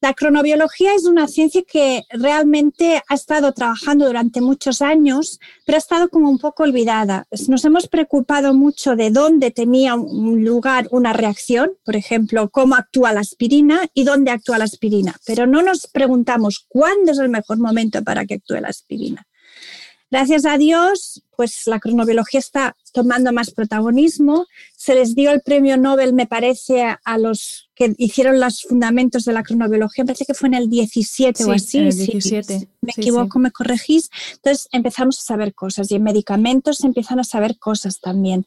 B: La cronobiología es una ciencia que realmente ha estado trabajando durante muchos años, pero ha estado como un poco olvidada. Nos hemos preocupado mucho de dónde tenía un lugar una reacción, por ejemplo, cómo actúa la aspirina y dónde actúa la aspirina, pero no nos preguntamos cuándo es el mejor momento para que actúe la aspirina. Gracias a Dios, pues la cronobiología está tomando más protagonismo. Se les dio el premio Nobel, me parece, a los que hicieron los fundamentos de la cronobiología, me parece que fue en el 17 o así.
A: el 17. Si
B: me equivoco, me corregís. Entonces empezamos a saber cosas y en medicamentos se empiezan a saber cosas también.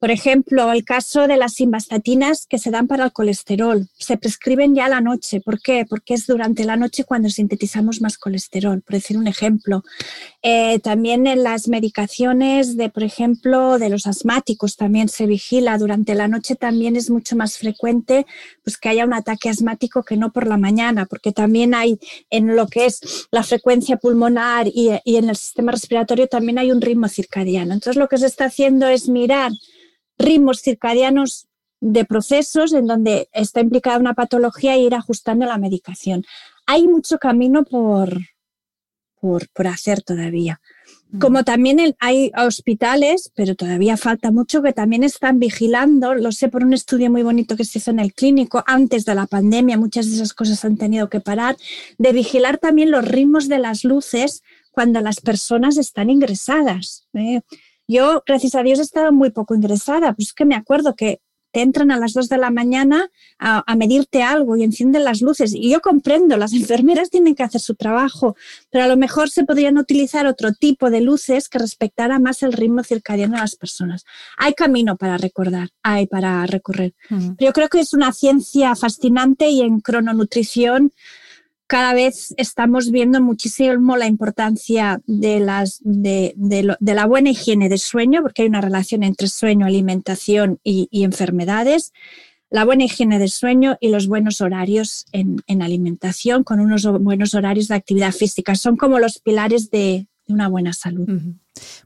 B: Por ejemplo, el caso de las simvastatinas que se dan para el colesterol. Se prescriben ya a la noche. ¿Por qué? Porque es durante la noche cuando sintetizamos más colesterol, por decir un ejemplo. Eh, también en las medicaciones de, por ejemplo, de los asmáticos también se vigila. Durante la noche también es mucho más frecuente pues, que haya un ataque asmático que no por la mañana, porque también hay en lo que es la frecuencia pulmonar y, y en el sistema respiratorio también hay un ritmo circadiano. Entonces lo que se está haciendo es mirar ritmos circadianos de procesos en donde está implicada una patología e ir ajustando la medicación. Hay mucho camino por, por, hacer todavía. Mm. Como también hay hospitales, pero todavía falta mucho, que también están vigilando, lo sé por un estudio muy bonito que se hizo en el clínico antes de la pandemia, muchas de esas cosas han tenido que parar, de vigilar también los ritmos de las luces cuando las personas están ingresadas. ¿eh? Yo, gracias a Dios, he estado muy poco ingresada, pues es que me acuerdo que te entran a las 2 de la mañana a, medirte algo y encienden las luces. Y yo comprendo, las enfermeras tienen que hacer su trabajo, pero a lo mejor se podrían utilizar otro tipo de luces que respectara más el ritmo circadiano de las personas. Hay camino para recordar, hay para recorrer. yo creo que es una ciencia fascinante y en crononutrición cada vez estamos viendo muchísimo la importancia de, la buena higiene del sueño, porque hay una relación entre sueño, alimentación y, enfermedades, la buena higiene del sueño y los buenos horarios en, alimentación, con unos buenos horarios de actividad física. Son como los pilares de, una buena salud.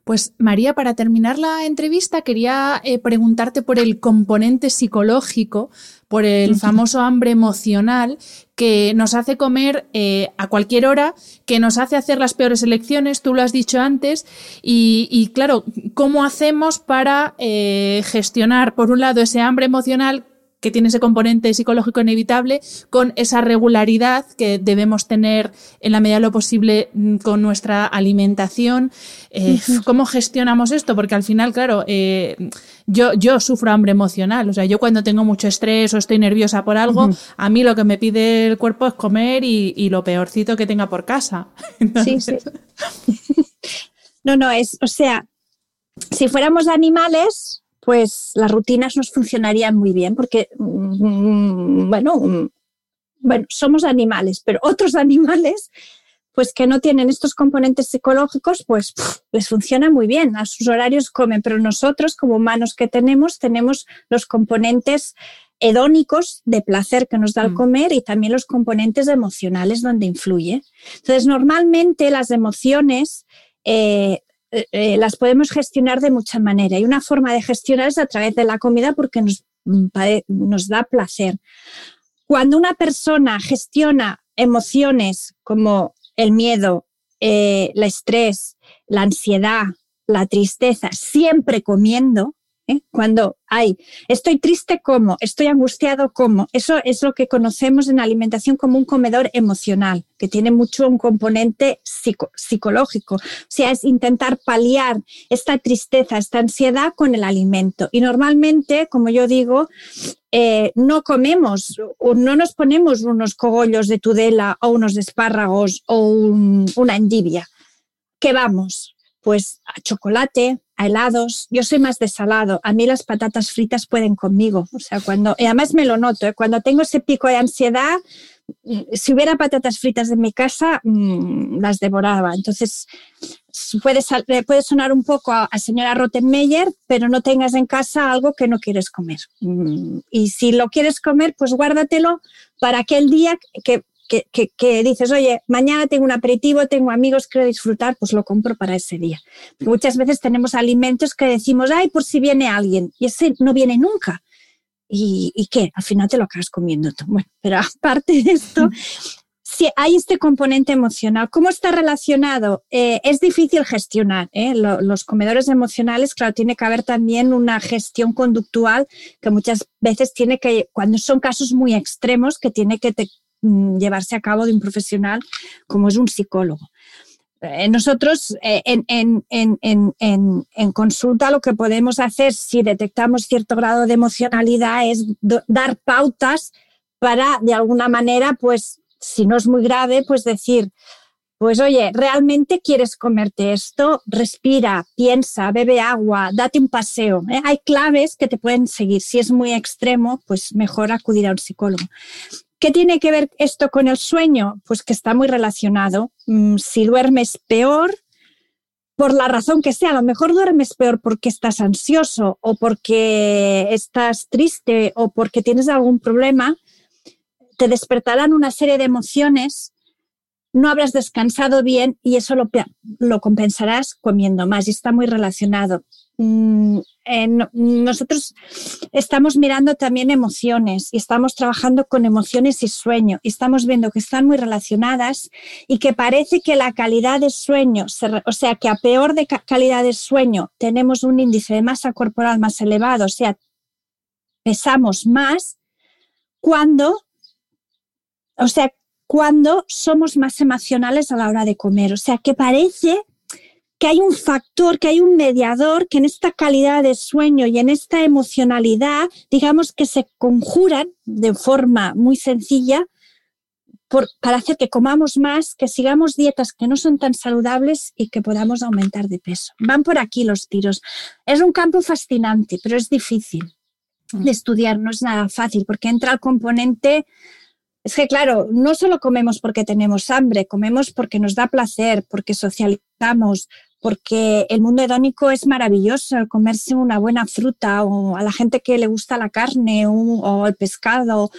A: Pues María, para terminar la entrevista quería eh, preguntarte por el componente psicológico, por el famoso hambre emocional que nos hace comer eh, a cualquier hora, que nos hace hacer las peores elecciones, tú lo has dicho antes, y, claro, ¿cómo hacemos para eh, gestionar, por un lado, ese hambre emocional que tiene ese componente psicológico inevitable, con esa regularidad que debemos tener en la medida de lo posible mm, con nuestra alimentación. Eh, ¿Cómo gestionamos esto? Porque al final, claro, eh, yo, yo sufro hambre emocional. O sea, yo cuando tengo mucho estrés o estoy nerviosa por algo, a mí lo que me pide el cuerpo es comer y, lo peorcito que tenga por casa.
B: Sí, sí. no, no, es, o sea, si fuéramos animales, pues las rutinas nos funcionarían muy bien porque, mm, bueno, mm, bueno, somos animales, pero otros animales, pues que no tienen estos componentes psicológicos, pues les funciona muy bien, a sus horarios comen, pero nosotros como humanos que tenemos, tenemos los componentes hedónicos de placer que nos da el mm. comer y también los componentes emocionales donde influye. Entonces, normalmente las emociones eh, eh, eh, las podemos gestionar de mucha manera. Y una forma de gestionar es a través de la comida porque nos, mm, nos da placer. Cuando una persona gestiona emociones como el miedo, eh, el estrés, la ansiedad, la tristeza, siempre comiendo, ¿eh? Cuando hay, estoy triste como, estoy angustiado como, eso es lo que conocemos en alimentación como un comedor emocional, que tiene mucho un componente psicológico. O sea, es intentar paliar esta tristeza, esta ansiedad con el alimento. Y normalmente, como yo digo, eh, no comemos no nos ponemos unos cogollos de tudela o unos espárragos o una endivia. ¿Qué vamos? Pues a chocolate, a helados. Yo soy más de salado. A mí las patatas fritas pueden conmigo. O sea, cuando, y además me lo noto, ¿eh? cuando tengo ese pico de ansiedad, mm, si hubiera patatas fritas en mi casa, mm, las devoraba. Entonces, puede, puede sonar un poco a, señora Rottenmeier, pero no tengas en casa algo que no quieres comer. Mm, y si lo quieres comer, pues guárdatelo para aquel día que que, dices, oye, mañana tengo un aperitivo, tengo amigos, quiero disfrutar, pues lo compro para ese día. Muchas veces tenemos alimentos que decimos, ay, por si viene alguien, y ese no viene nunca. ¿Y, qué? Al final te lo acabas comiendo tú. Bueno, pero aparte de esto, si hay este componente emocional, ¿cómo está relacionado? Eh, es difícil gestionar. ¿eh? los comedores emocionales, claro, tiene que haber también una gestión conductual que muchas veces tiene que, cuando son casos muy extremos, que tiene que Mm, llevarse a cabo de un profesional como es un psicólogo. Eh, nosotros eh, en, consulta lo que podemos hacer si detectamos cierto grado de emocionalidad es dar pautas para de alguna manera, pues si no es muy grave, pues decir, pues oye, ¿realmente quieres comerte esto? Respira, piensa, bebe agua, date un paseo. ¿eh? Hay claves que te pueden seguir. Si es muy extremo, pues mejor acudir a un psicólogo. ¿Qué tiene que ver esto con el sueño? Pues que está muy relacionado. Mm, si duermes peor, por la razón que sea, a lo mejor duermes peor porque estás ansioso o porque estás triste o porque tienes algún problema, te despertarán una serie de emociones, no habrás descansado bien y eso lo, lo compensarás comiendo más y está muy relacionado. Mm, nosotros estamos mirando también emociones y estamos trabajando con emociones y sueño y estamos viendo que están muy relacionadas y que parece que la calidad de sueño, o sea, que a peor de calidad de sueño tenemos un índice de masa corporal más elevado, o sea, pesamos más cuando, o sea, cuando somos más emocionales a la hora de comer, o sea, que parece que hay un factor, que hay un mediador, que en esta calidad de sueño y en esta emocionalidad, digamos que se conjuran de forma muy sencilla para hacer que comamos más, que sigamos dietas que no son tan saludables y que podamos aumentar de peso. Van por aquí los tiros. Es un campo fascinante, pero es difícil de estudiar, no es nada fácil, porque entra el componente es que, claro, no solo comemos porque tenemos hambre, comemos porque nos da placer, porque socializamos, porque el mundo hedónico es maravilloso, comerse una buena fruta o a la gente que le gusta la carne o el pescado,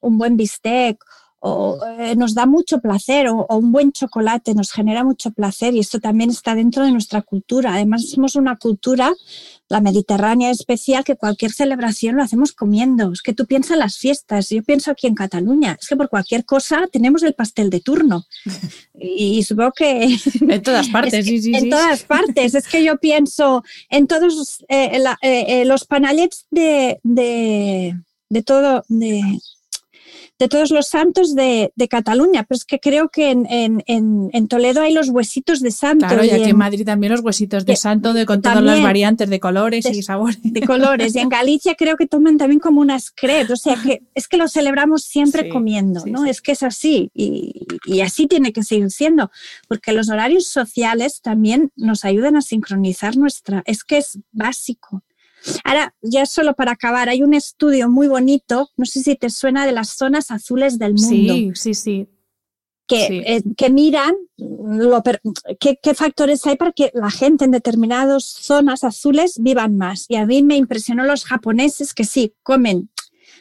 B: un buen bistec o eh, nos da mucho placer o, un buen chocolate nos genera mucho placer y esto también está dentro de nuestra cultura. Además somos una cultura, la mediterránea especial, que cualquier celebración lo hacemos comiendo. Es que tú piensas en las fiestas, yo pienso aquí en Cataluña, es que por cualquier cosa tenemos el pastel de turno. Y, supongo que...
A: En todas partes, sí, sí.
B: En todas partes. Es que yo pienso en todos eh, eh, los panallets de, de, de todo, de, de todos los santos de, Cataluña, pero es que creo que en, Toledo hay los huesitos de santo.
A: Claro, y aquí en, Madrid también los huesitos de, santo de, con todas las variantes de colores y sabores.
B: De colores. Y en Galicia creo que toman también como unas crepes, o sea que es que lo celebramos siempre comiendo, ¿no? Es que es así y, y así tiene que seguir siendo, porque los horarios sociales también nos ayudan a sincronizar nuestra, es que es básico. Ahora, ya solo para acabar, hay un estudio muy bonito, no sé si te suena de las zonas azules del mundo.
A: Sí, sí, sí.
B: Que, eh, que miran lo, qué, qué, factores hay para que la gente en determinadas zonas azules vivan más. Y a mí me impresionó los japoneses que sí, comen,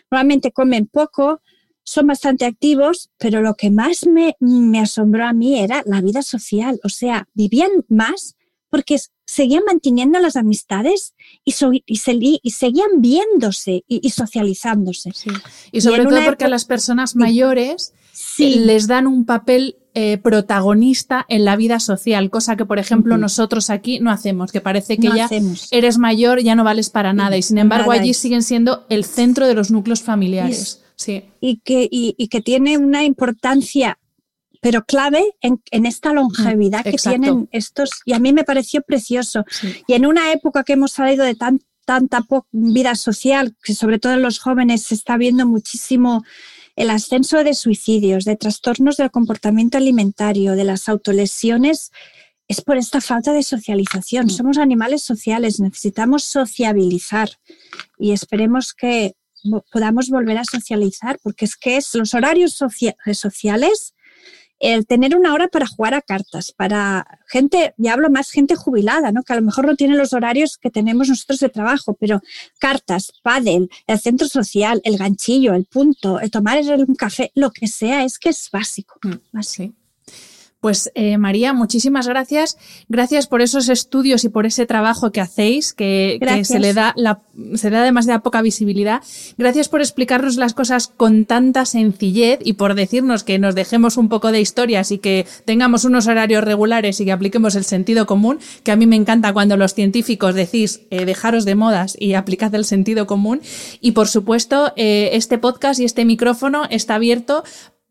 B: normalmente comen poco, son bastante activos, pero lo que más me, me asombró a mí era la vida social. O sea, vivían más porque seguían manteniendo las amistades y, y, seguían viéndose y, socializándose.
A: Y sobre todo porque a las personas mayores les dan un papel eh, protagonista en la vida social, cosa que, por ejemplo, nosotros aquí no hacemos, que parece que ya eres mayor, ya no vales para nada, y sin embargo allí siguen siendo el centro de los núcleos familiares. Sí.
B: Y, que, y que tiene una importancia pero clave en, esta longevidad que tienen estos. Y a mí me pareció precioso. Y en una época que hemos salido de tan, tanta vida social, que sobre todo en los jóvenes se está viendo muchísimo el ascenso de suicidios, de trastornos del comportamiento alimentario, de las autolesiones, es por esta falta de socialización. Mm. Somos animales sociales, necesitamos sociabilizar y esperemos que podamos volver a socializar, porque es que es los horarios sociales el tener una hora para jugar a cartas, para gente, ya hablo más gente jubilada, ¿no? que a lo mejor no tiene los horarios que tenemos nosotros de trabajo, pero cartas, pádel, el centro social, el ganchillo, el punto, el tomar un café, lo que sea, es que es básico.
A: Mm, así. Pues eh, María, muchísimas gracias. Gracias por esos estudios y por ese trabajo que hacéis, que, se le da la, se le da demasiada poca visibilidad. Gracias por explicarnos las cosas con tanta sencillez y por decirnos que nos dejemos un poco de historias y que tengamos unos horarios regulares y que apliquemos el sentido común, que a mí me encanta cuando los científicos decís eh, dejaros de modas y aplicad el sentido común. Y por supuesto, eh, este podcast y este micrófono está abierto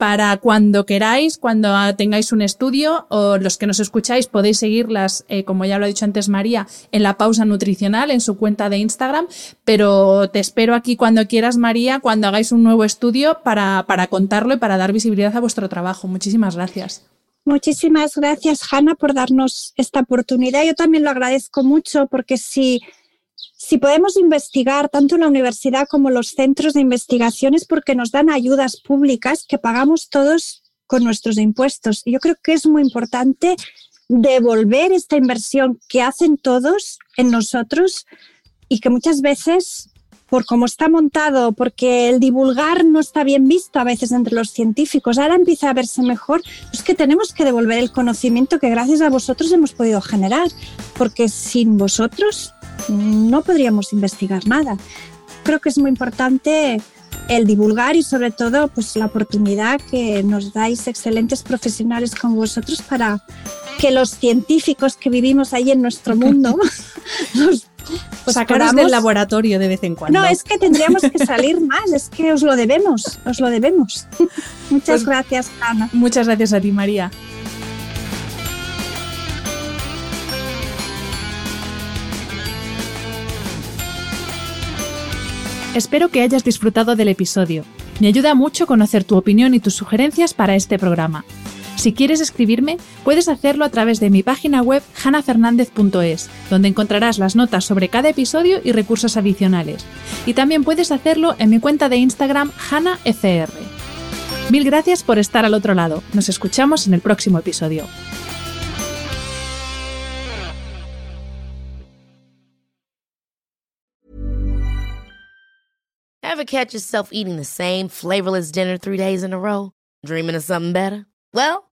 A: para cuando queráis, cuando tengáis un estudio o los que nos escucháis podéis seguirlas, eh, como ya lo ha dicho antes María, en la pausa nutricional, en su cuenta de Instagram, pero te espero aquí cuando quieras María, cuando hagáis un nuevo estudio para, para contarlo y para dar visibilidad a vuestro trabajo. Muchísimas gracias.
B: Muchísimas gracias, Hanna, por darnos esta oportunidad. Yo también lo agradezco mucho porque si si podemos investigar tanto la universidad como los centros de investigación es porque nos dan ayudas públicas que pagamos todos con nuestros impuestos. Yo creo que es muy importante devolver esta inversión que hacen todos en nosotros y que muchas veces, por cómo está montado, porque el divulgar no está bien visto a veces entre los científicos, ahora empieza a verse mejor, es que tenemos que devolver el conocimiento que gracias a vosotros hemos podido generar, porque sin vosotros no podríamos investigar nada. Creo que es muy importante el divulgar y sobre todo pues la oportunidad que nos dais excelentes profesionales como vosotros para que los científicos que vivimos ahí en nuestro mundo
A: nos pues del laboratorio de vez en cuando.
B: No, es que tendríamos que salir más, es que os lo debemos, os lo debemos. Muchas pues gracias, Ana.
A: Muchas gracias a ti, María. Espero que hayas disfrutado del episodio. Me ayuda mucho conocer tu opinión y tus sugerencias para este programa. Si quieres escribirme, puedes hacerlo a través de mi página web hanafernandez.es, donde encontrarás las notas sobre cada episodio y recursos adicionales. Y también puedes hacerlo en mi cuenta de Instagram hanafr. Mil gracias por estar al otro lado. Nos escuchamos en el próximo episodio.
C: Ever catch yourself eating the same flavorless dinner three days in a row? Dreaming of something better? Well,